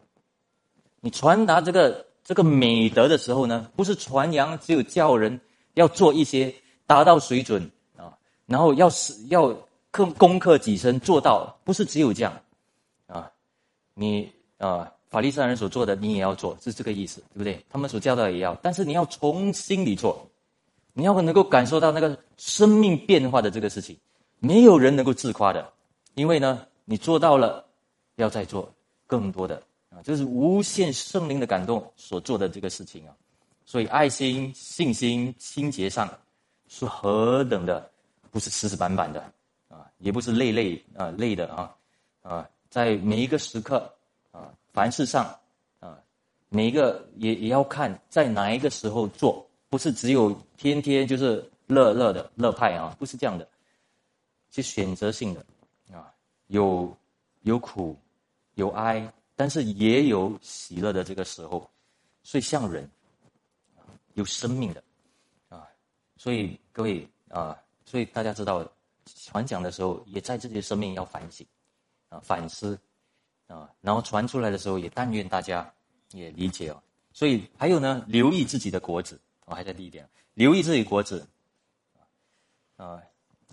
S1: 你传达这个这个美德的时候呢，不是传扬，只有叫人要做一些达到水准啊，然后要是要。克攻克己身，做到不是只有这样，啊，你啊，法利赛人所做的你也要做，是这个意思，对不对？他们所教导也要，但是你要从心里做，你要能够感受到那个生命变化的这个事情，没有人能够自夸的，因为呢，你做到了，要再做更多的啊，这是无限圣灵的感动所做的这个事情啊，所以爱心、信心、清洁上是何等的，不是死死板板的。啊，也不是累累啊累的啊，啊，在每一个时刻啊，凡事上啊，每一个也也要看在哪一个时候做，不是只有天天就是乐乐的乐派啊，不是这样的，是选择性的啊，有有苦有哀，但是也有喜乐的这个时候，所以像人有生命的啊，所以各位啊，所以大家知道。传讲的时候，也在自己的生命要反省，啊，反思，啊，然后传出来的时候，也但愿大家也理解哦。所以还有呢，留意自己的果子，我还在第一点，留意自己果子，啊，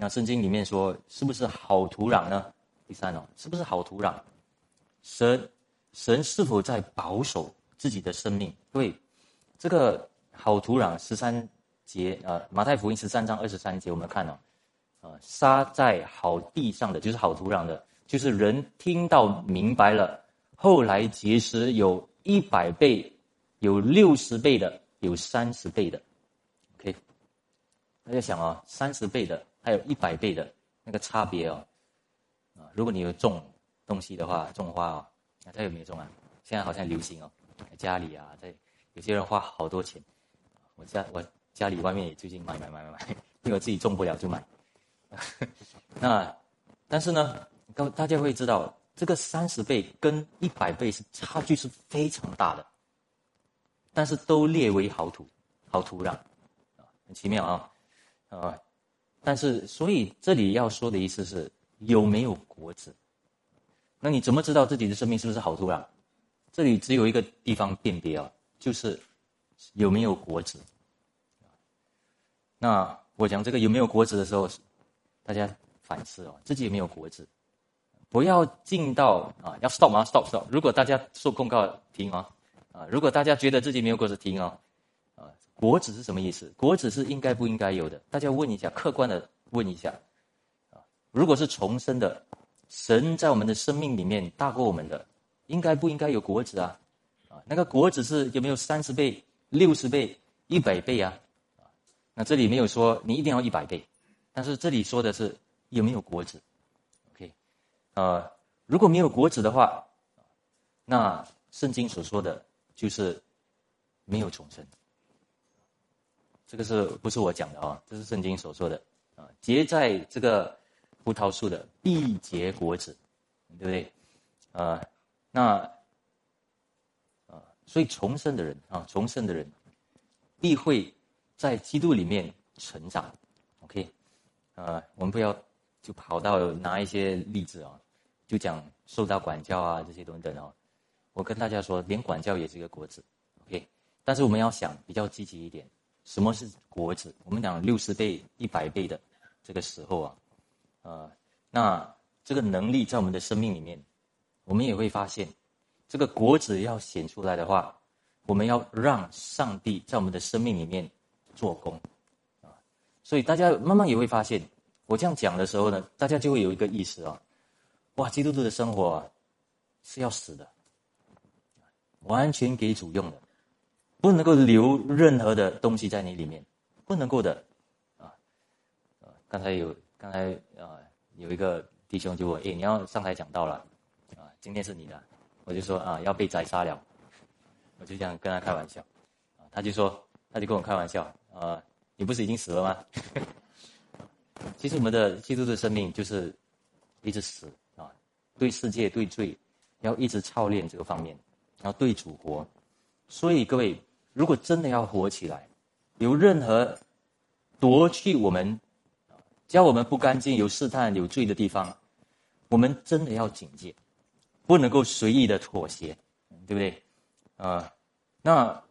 S1: 那圣经里面说，是不是好土壤呢？第三哦，是不是好土壤？神神是否在保守自己的生命？对，这个好土壤十三节呃，马太福音十三章二十三节，我们看哦。撒在好地上的就是好土壤的，就是人听到明白了，后来结实有一百倍，有六十倍的，有三十倍的。OK，大家想啊，三十倍的，还有一百倍的那个差别哦。啊，如果你有种东西的话，种花哦，那它有没有种啊？现在好像流行哦，家里啊，在有些人花好多钱。我家我家里外面也最近买买买买买，因为我自己种不了就买。那但是呢，大大家会知道。这个三十倍跟一百倍是差距是非常大的，但是都列为好土、好土壤，很奇妙啊，啊，但是所以这里要说的意思是有没有果子？那你怎么知道自己的生命是不是好土壤？这里只有一个地方辨别啊，就是有没有果子。那我讲这个有没有果子的时候，大家反思哦，自己有没有果子？不要进到啊，要 stop 吗？stop stop。如果大家受公告停啊，啊，如果大家觉得自己没有果子停啊，国，子是什么意思？果子是应该不应该有的？大家问一下，客观的问一下，啊，如果是重生的，神在我们的生命里面大过我们的，应该不应该有果子啊？啊，那个果子是有没有三十倍、六十倍、一百倍啊？啊，那这里没有说你一定要一百倍，但是这里说的是有没有果子。？OK，呃，如果没有果子的话，那圣经所说的就是没有重生。这个是不是我讲的啊？这是圣经所说的啊，结在这个葡萄树的必结果子，对不对？啊，那啊，所以重生的人啊，重生的人必会在基督里面成长。OK，呃，我们不要。就跑到拿一些例子啊，就讲受到管教啊这些等等哦。我跟大家说，连管教也是一个果子，OK。但是我们要想比较积极一点，什么是果子？我们讲六十倍、一百倍的这个时候啊，呃，那这个能力在我们的生命里面，我们也会发现，这个果子要显出来的话，我们要让上帝在我们的生命里面做工啊。所以大家慢慢也会发现。我这样讲的时候呢，大家就会有一个意识啊，哇，基督徒的生活啊是要死的，完全给主用的，不能够留任何的东西在你里面，不能够的，啊，啊，刚才有刚才啊有一个弟兄就问，哎，你要上台讲道了，啊，今天是你的，我就说啊要被宰杀了，我就这样跟他开玩笑，啊，他就说他就跟我开玩笑，啊，你不是已经死了吗？其实我们的基督的生命就是一直死啊，对世界对罪，要一直操练这个方面，然后对主活。所以各位，如果真的要活起来，有任何夺去我们，教我们不干净、有试探、有罪的地方，我们真的要警戒，不能够随意的妥协，对不对？啊，那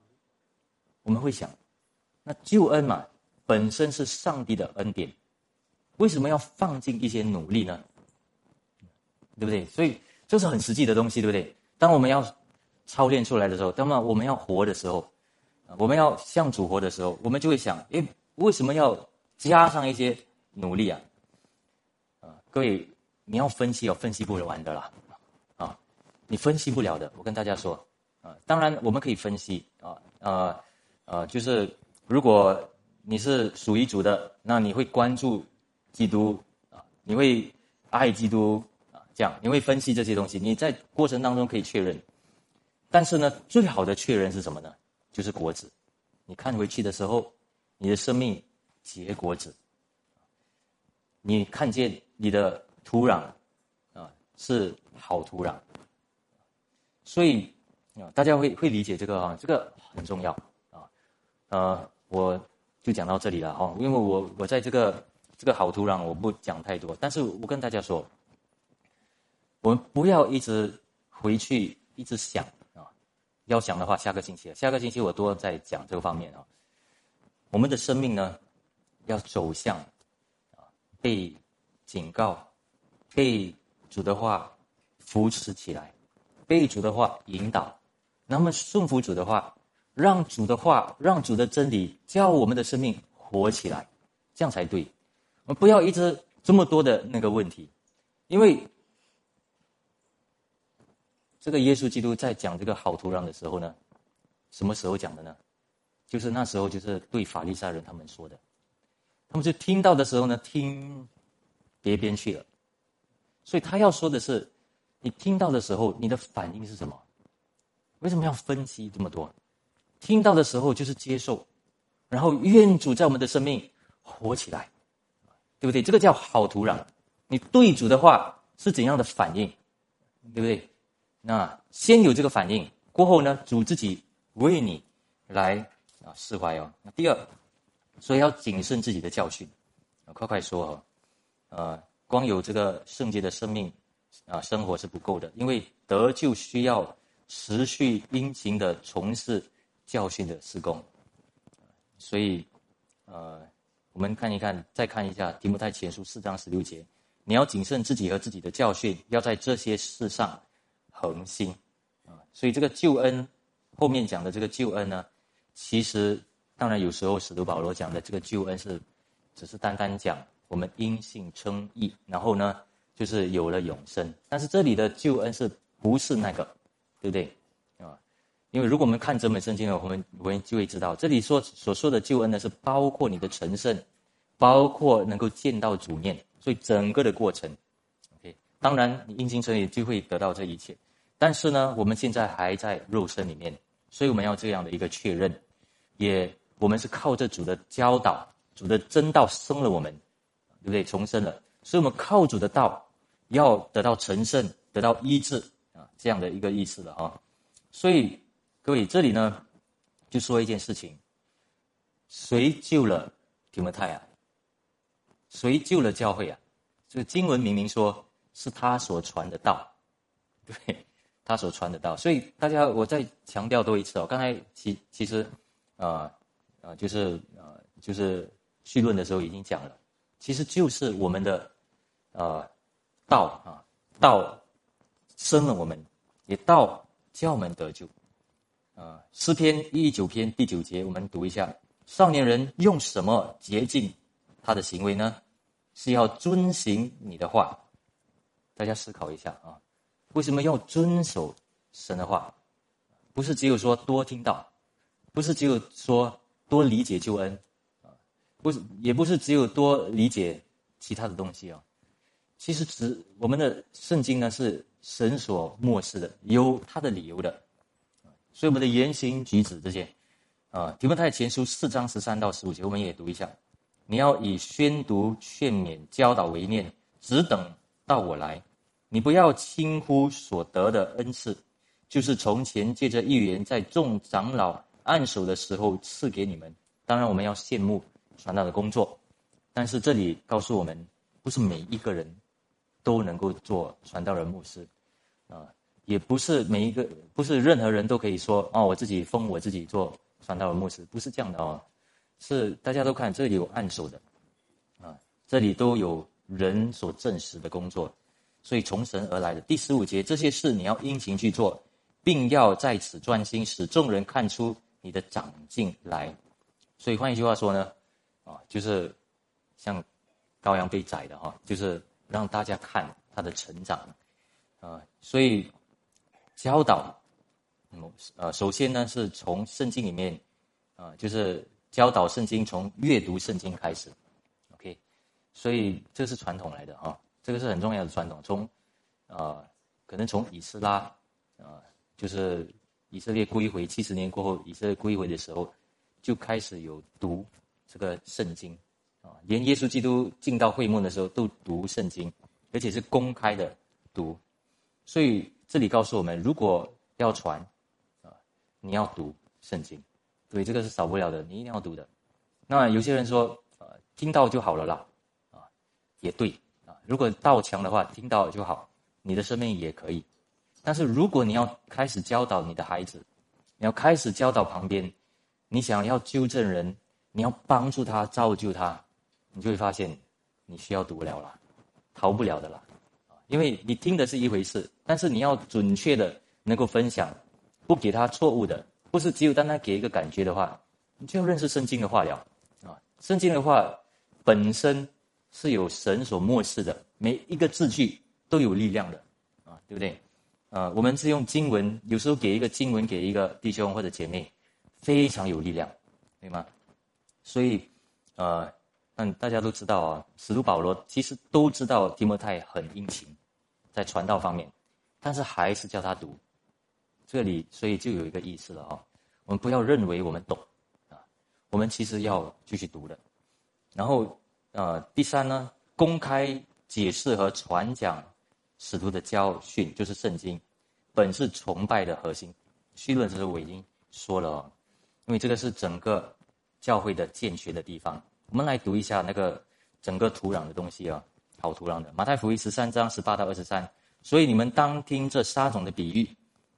S1: 我们会想，那救恩嘛，本身是上帝的恩典。为什么要放进一些努力呢？对不对？所以这是很实际的东西，对不对？当我们要操练出来的时候，当我们要活的时候，我们要向主活的时候，我们就会想：哎，为什么要加上一些努力啊？啊，各位，你要分析，哦，分析不完的啦，啊，你分析不了的。我跟大家说，啊，当然我们可以分析，啊，呃，呃，就是如果你是属于主的，那你会关注。基督啊，你会爱基督啊，这样你会分析这些东西，你在过程当中可以确认。但是呢，最好的确认是什么呢？就是果子。你看回去的时候，你的生命结果子，你看见你的土壤啊是好土壤，所以啊，大家会会理解这个啊，这个很重要啊。呃，我就讲到这里了哈，因为我我在这个。这个好土壤我不讲太多，但是我跟大家说，我们不要一直回去一直想，要想的话，下个星期，下个星期我多在讲这个方面啊。我们的生命呢，要走向啊，被警告，被主的话扶持起来，被主的话引导，那么顺服主的话，让主的话，让主的真理叫我们的生命活起来，这样才对。我们不要一直这么多的那个问题，因为这个耶稣基督在讲这个好土壤的时候呢，什么时候讲的呢？就是那时候，就是对法利赛人他们说的。他们就听到的时候呢，听别边去了。所以他要说的是，你听到的时候，你的反应是什么？为什么要分析这么多？听到的时候就是接受，然后愿主在我们的生命活起来，对不对？这个叫好土壤。你对主的话是怎样的反应，对不对？那先有这个反应，过后呢，主自己为你来啊释怀哦。那第二，所以要谨慎自己的教训，快快说哦，呃，光有这个圣洁的生命啊生活是不够的，因为得救需要持续殷勤的从事教训的施工，所以呃，我们看一看，再看一下提摩太前书四章十六节。你要谨慎自己和自己的教训，要在这些事上恒心啊。所以这个救恩后面讲的这个救恩呢，其实当然有时候使徒保罗讲的这个救恩是只是单单讲我们因信称义，然后呢就是有了永生。但是这里的救恩是不是那个，对不对啊？因为如果我们看整本圣经呢，我们我们就会知道，这里说所说的救恩呢，是包括你的成圣，包括能够见到主面。所以整个的过程，OK，当然你因信称义就会得到这一切，但是呢，我们现在还在肉身里面，所以我们要这样的一个确认，也我们是靠着主的教导，主的真道生了我们，对不对？重生了，所以我们靠主的道要得到成圣，得到医治啊，这样的一个意思了啊。所以各位这里呢，就说一件事情，谁救了提摩太啊？谁救了教会啊？这个经文明明说是他所传的道，对，他所传的道。所以大家，我再强调多一次哦。刚才其其实，啊啊，就是啊，就是绪论的时候已经讲了，其实就是我们的呃道啊，道生了我们，也道教我们得救。啊，诗篇一九篇第九节，我们读一下：少年人用什么洁净？他的行为呢，是要遵行你的话。大家思考一下啊，为什么要遵守神的话？不是只有说多听到，不是只有说多理解救恩啊，不是，也不是只有多理解其他的东西啊。其实，只我们的圣经呢是神所漠视的，有他的理由的。所以，我们的言行举止这些啊，提摩太前书四章十三到十五节，我们也读一下。你要以宣读、劝勉、教导为念，只等到我来。你不要轻忽所得的恩赐，就是从前借着预言在众长老按手的时候赐给你们。当然，我们要羡慕传道的工作，但是这里告诉我们，不是每一个人都能够做传道人、牧师啊，也不是每一个，不是任何人都可以说哦，我自己封我自己做传道人、牧师，不是这样的哦。是大家都看这里有按手的，啊，这里都有人所证实的工作，所以从神而来的第十五节，这些事你要殷勤去做，并要在此专心，使众人看出你的长进来。所以换一句话说呢，啊，就是像羔羊被宰的哈，就是让大家看他的成长，啊，所以教导，呃，首先呢是从圣经里面，啊，就是。教导圣经从阅读圣经开始，OK，所以这是传统来的哈，这个是很重要的传统。从，呃，可能从以斯拉，呃，就是以色列归回七十年过后，以色列归回的时候，就开始有读这个圣经，啊，连耶稣基督进到会幕的时候都读圣经，而且是公开的读。所以这里告诉我们，如果要传，啊，你要读圣经。对，这个是少不了的，你一定要读的。那有些人说，呃，听到就好了啦，啊，也对。如果道强的话，听到就好，你的生命也可以。但是如果你要开始教导你的孩子，你要开始教导旁边，你想要纠正人，你要帮助他造就他，你就会发现，你需要读了了，逃不了的了，因为你听的是一回事，但是你要准确的能够分享，不给他错误的。不是只有单单给一个感觉的话，你就要认识圣经的话了啊！圣经的话本身是有神所漠视的，每一个字句都有力量的啊，对不对？呃，我们是用经文，有时候给一个经文给一个弟兄或者姐妹，非常有力量，对吗？所以，呃，但，大家都知道啊，使徒保罗其实都知道提摩太很殷勤，在传道方面，但是还是叫他读。这里，所以就有一个意思了啊，我们不要认为我们懂啊，我们其实要继续读的。然后，呃，第三呢，公开解释和传讲。使徒的教训就是圣经，本是崇拜的核心。绪论时候我已经说了哦，因为这个是整个教会的建学的地方。我们来读一下那个整个土壤的东西啊，好土壤的。马太福音十三章十八到二十三。所以你们当听这三种的比喻，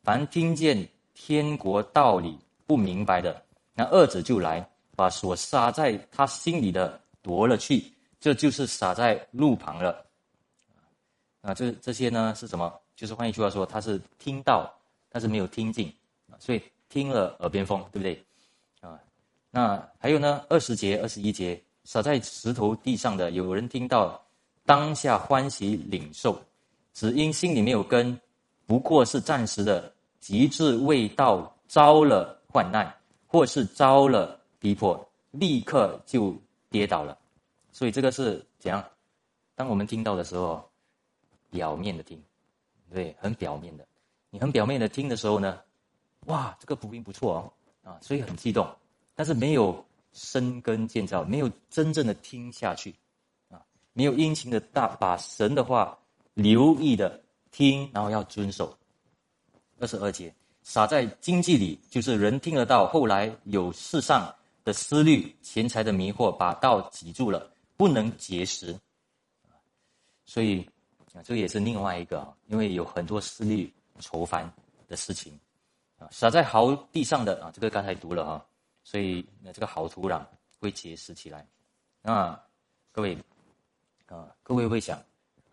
S1: 凡听见天国道理不明白的，那恶者就来，把所杀在他心里的夺了去，这就是撒在路旁了。啊，这这些呢是什么？就是换一句话说，他是听到，但是没有听进，所以听了耳边风，对不对？啊，那还有呢，二十节、二十一节，撒在石头地上的，有人听到，当下欢喜领受，只因心里没有根，不过是暂时的，极致未到，遭了患难，或是遭了逼迫，立刻就跌倒了。所以这个是怎样？当我们听到的时候。表面的听，对，很表面的。你很表面的听的时候呢，哇，这个福音不错哦，啊，所以很激动。但是没有生根建造，没有真正的听下去，啊，没有殷勤的大把神的话留意的听，然后要遵守。二十二节，撒在经济里，就是人听得到，后来有世上的思虑、钱财的迷惑，把道挤住了，不能结实。所以。啊，这也是另外一个，因为有很多思虑愁烦的事情，啊，撒在好地上的啊，这个刚才读了哈，所以那这个好土壤会结实起来。那各位啊，各位会想，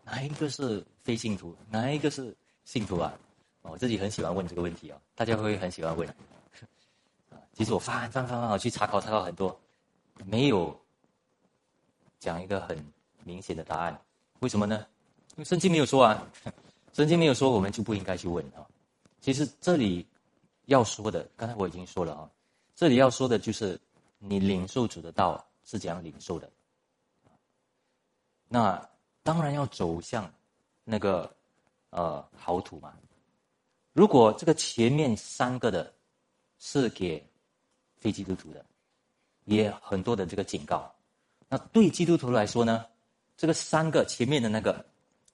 S1: 哪一个是非信徒，哪一个是信徒啊？我自己很喜欢问这个问题啊，大家会很喜欢问。其实我翻翻翻翻，我去查考查考很多，没有讲一个很明显的答案，为什么呢？因为圣经没有说啊，圣经没有说，我们就不应该去问啊。其实这里要说的，刚才我已经说了啊，这里要说的就是你领受主的道是怎样领受的。那当然要走向那个呃好土嘛。如果这个前面三个的是给非基督徒的，也很多的这个警告。那对基督徒来说呢，这个三个前面的那个。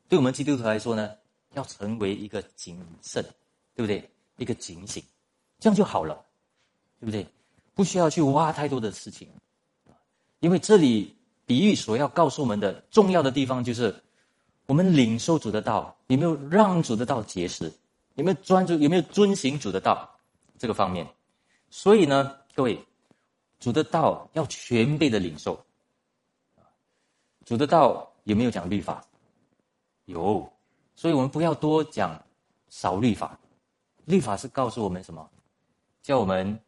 S1: 对我们基督徒来说呢，要成为一个谨慎，对不对？一个警醒，这样就好了，对不对？不需要去挖太多的事情，因为这里比喻所要告诉我们的重要的地方，就是我们领受主的道，有没有让主的道结实？有没有专注？有没有遵行主的道？这个方面，所以呢，各位，主的道要全备的领受。主的道有没有讲律法？有，所以我们不要多讲少律法。律法是告诉我们什么？叫我们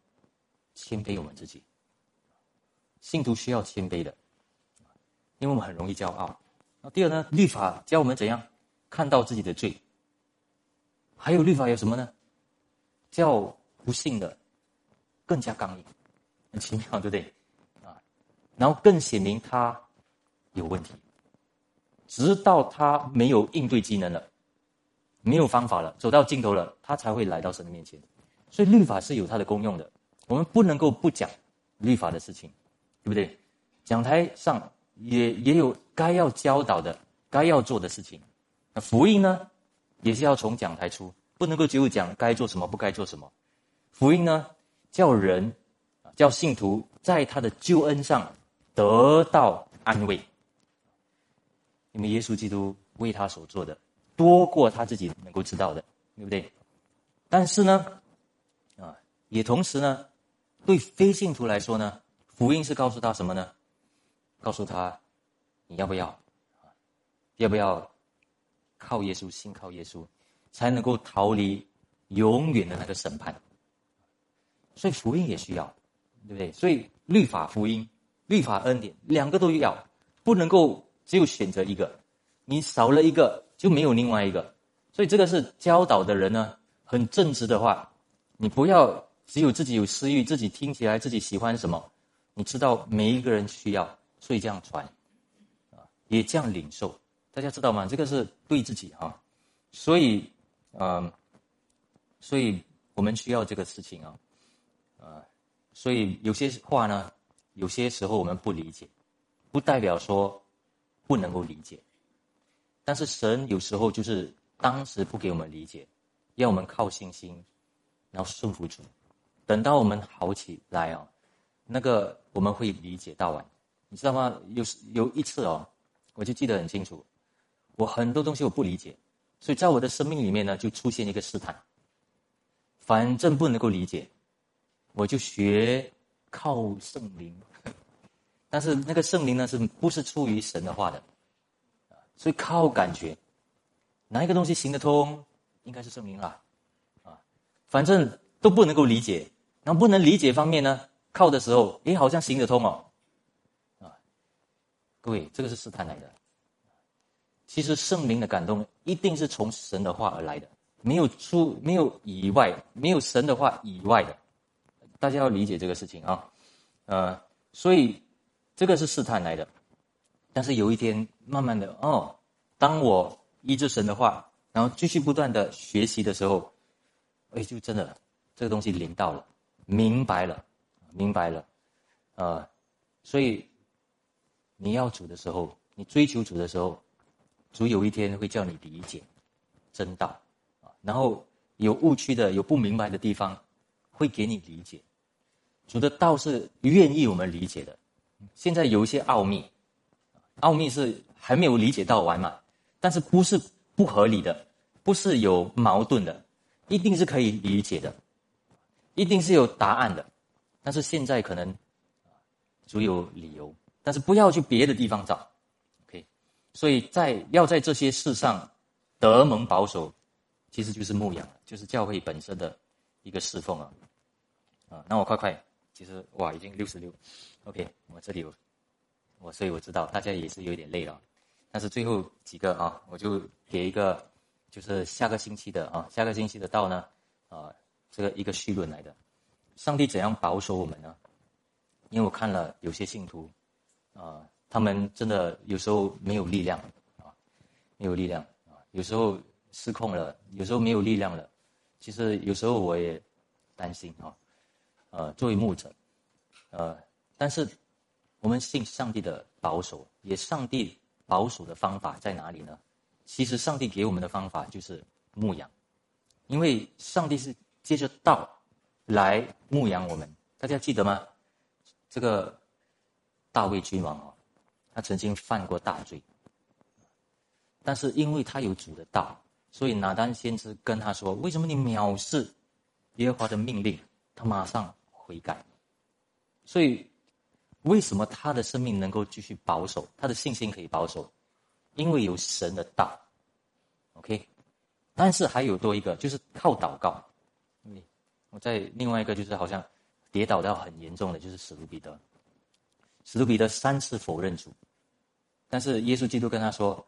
S1: 谦卑我们自己。信徒需要谦卑的，因为我们很容易骄傲。那第二呢？律法教我们怎样看到自己的罪。还有律法有什么呢？叫不信的更加刚硬，很奇妙，对不对？啊，然后更显明他有问题。直到他没有应对技能了，没有方法了，走到尽头了，他才会来到神的面前。所以律法是有它的功用的，我们不能够不讲律法的事情，对不对？讲台上也也有该要教导的、该要做的事情。那福音呢，也是要从讲台出，不能够只有讲该做什么、不该做什么。福音呢，叫人叫信徒在他的救恩上得到安慰。因为耶稣基督为他所做的多过他自己能够知道的，对不对？但是呢，啊，也同时呢，对非信徒来说呢，福音是告诉他什么呢？告诉他你要不要？要不要靠耶稣，信靠耶稣，才能够逃离永远的那个审判？所以福音也需要，对不对？所以律法、福音、律法、恩典两个都要，不能够。只有选择一个，你少了一个就没有另外一个，所以这个是教导的人呢，很正直的话，你不要只有自己有私欲，自己听起来自己喜欢什么，你知道每一个人需要，所以这样传，啊，也这样领受，大家知道吗？这个是对自己哈，所以，嗯，所以我们需要这个事情，啊，所以有些话呢，有些时候我们不理解，不代表说不能够理解。但是神有时候就是当时不给我们理解，要我们靠信心，然后顺服主。等到我们好起来啊，那个我们会理解到啊，你知道吗？有有一次哦，我就记得很清楚，我很多东西我不理解，所以在我的生命里面呢，就出现一个试探。反正不能够理解，我就学靠圣灵，但是那个圣灵呢，是不是出于神的话的？所以靠感觉，哪一个东西行得通，应该是圣灵啦，啊，反正都不能够理解，然后不能理解方面呢，靠的时候，诶，好像行得通哦，啊，各位，这个是试探来的。其实圣灵的感动一定是从神的话而来的，没有出，没有以外，没有神的话以外的，大家要理解这个事情啊，呃，所以这个是试探来的。但是有一天，慢慢的哦，当我依着神的话，然后继续不断的学习的时候，哎，就真的这个东西领到了，明白了，明白了，呃，所以你要主的时候，你追求主的时候，主有一天会叫你理解真道啊，然后有误区的、有不明白的地方，会给你理解。主的道是愿意我们理解的。现在有一些奥秘。奥秘是还没有理解到完嘛，但是不是不合理的，不是有矛盾的，一定是可以理解的，一定是有答案的，但是现在可能，足有理由，但是不要去别的地方找，OK，所以在要在这些事上得蒙保守，其实就是牧养，就是教会本身的一个侍奉啊，啊，那我快快，其实哇已经六十六，OK，我这里有。我所以我知道大家也是有点累了，但是最后几个啊，我就给一个，就是下个星期的啊，下个星期的道呢，啊，这个一个绪论来的，上帝怎样保守我们呢？因为我看了有些信徒，啊，他们真的有时候没有力量啊，没有力量啊，有时候失控了，有时候没有力量了，其实有时候我也担心啊，呃，作为牧者，呃，但是。我们信上帝的保守，也上帝保守的方法在哪里呢？其实上帝给我们的方法就是牧养，因为上帝是借着道来牧养我们。大家记得吗？这个大卫君王啊，他曾经犯过大罪，但是因为他有主的道，所以拿单先知跟他说：“为什么你藐视耶和华的命令？”他马上悔改，所以。为什么他的生命能够继续保守？他的信心可以保守，因为有神的道。OK，但是还有多一个，就是靠祷告。我在另外一个就是好像跌倒到很严重的，就是使徒彼得。使徒彼得三次否认主，但是耶稣基督跟他说：“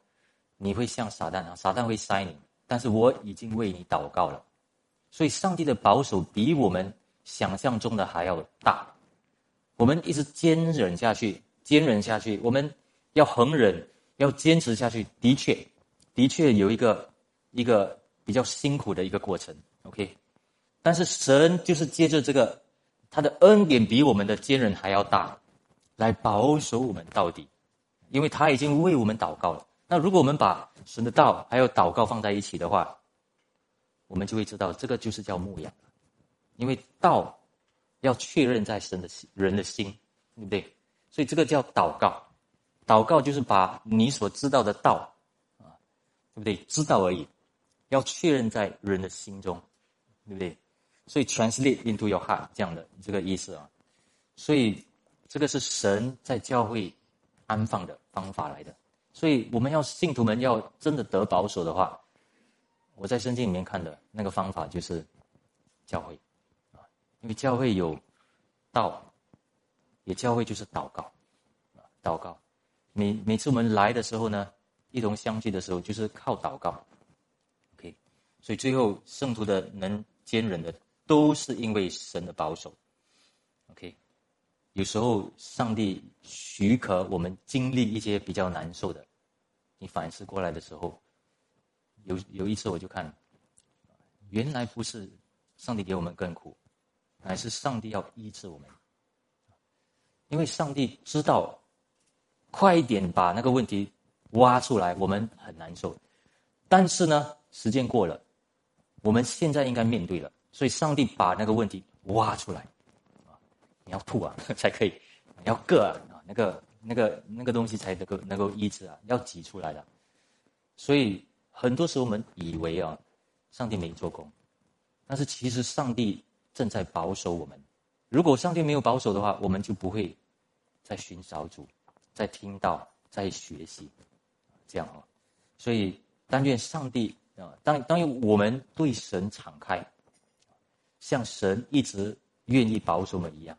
S1: 你会像撒旦啊，撒旦会塞你，但是我已经为你祷告了。”所以，上帝的保守比我们想象中的还要大。我们一直坚忍下去，坚忍下去。我们要恒忍，要坚持下去。的确，的确有一个一个比较辛苦的一个过程。OK，但是神就是借着这个，他的恩典比我们的坚忍还要大，来保守我们到底，因为他已经为我们祷告了。那如果我们把神的道还有祷告放在一起的话，我们就会知道这个就是叫牧养，因为道。要确认在神的心，人的心，对不对？所以这个叫祷告。祷告就是把你所知道的道，啊，对不对？知道而已。要确认在人的心中，对不对？所以 translate into your heart 这样的这个意思啊。所以这个是神在教会安放的方法来的。所以我们要信徒们要真的得保守的话，我在圣经里面看的那个方法就是教会。因为教会有道，也教会就是祷告，祷告。每每次我们来的时候呢，一同相聚的时候，就是靠祷告。OK，所以最后圣徒的能坚忍的，都是因为神的保守。OK，有时候上帝许可我们经历一些比较难受的，你反思过来的时候，有有一次我就看，原来不是上帝给我们更苦，乃是上帝要医治我们，因为上帝知道，快一点把那个问题挖出来，我们很难受，但是呢，时间过了。我们现在应该面对了，所以上帝把那个问题挖出来，啊，你要吐啊 才可以，你要硌啊，那个那个那个东西才能够能够医治啊，要挤出来的。所以很多时候我们以为啊，上帝没做工，但是其实上帝正在保守我们。如果上帝没有保守的话，我们就不会在寻找主，在听到，在学习，这样啊。所以但愿上帝。啊，当当我们对神敞开，像神一直愿意保守我们一样，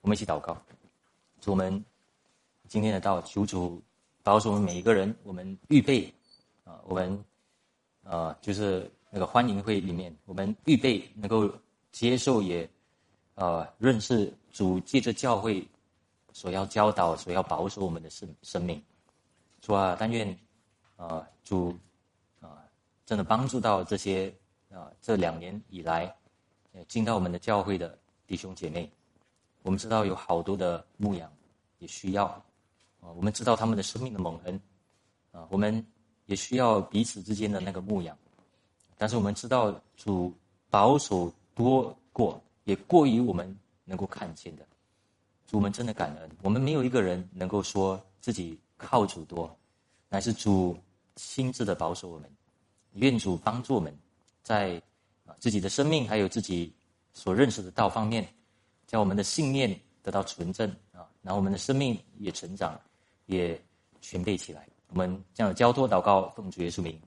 S1: 我们一起祷告。主，我们今天的道，求主保守我们每一个人。我们预备啊，我们啊，就是那个欢迎会里面，我们预备能够接受也呃，认识主借着教会所要教导、所要保守我们的生生命。主啊，但愿啊，主。真的帮助到这些啊，这两年以来，进到我们的教会的弟兄姐妹，我们知道有好多的牧羊也需要啊，我们知道他们的生命的蒙恩啊，我们也需要彼此之间的那个牧养，但是我们知道主保守多过，也过于我们能够看见的，主们真的感恩，我们没有一个人能够说自己靠主多，乃是主亲自的保守我们。愿主帮助我们，在啊自己的生命还有自己所认识的道方面，将我们的信念得到纯正啊，然后我们的生命也成长，也全备起来。我们将有交托祷告，奉主耶稣名，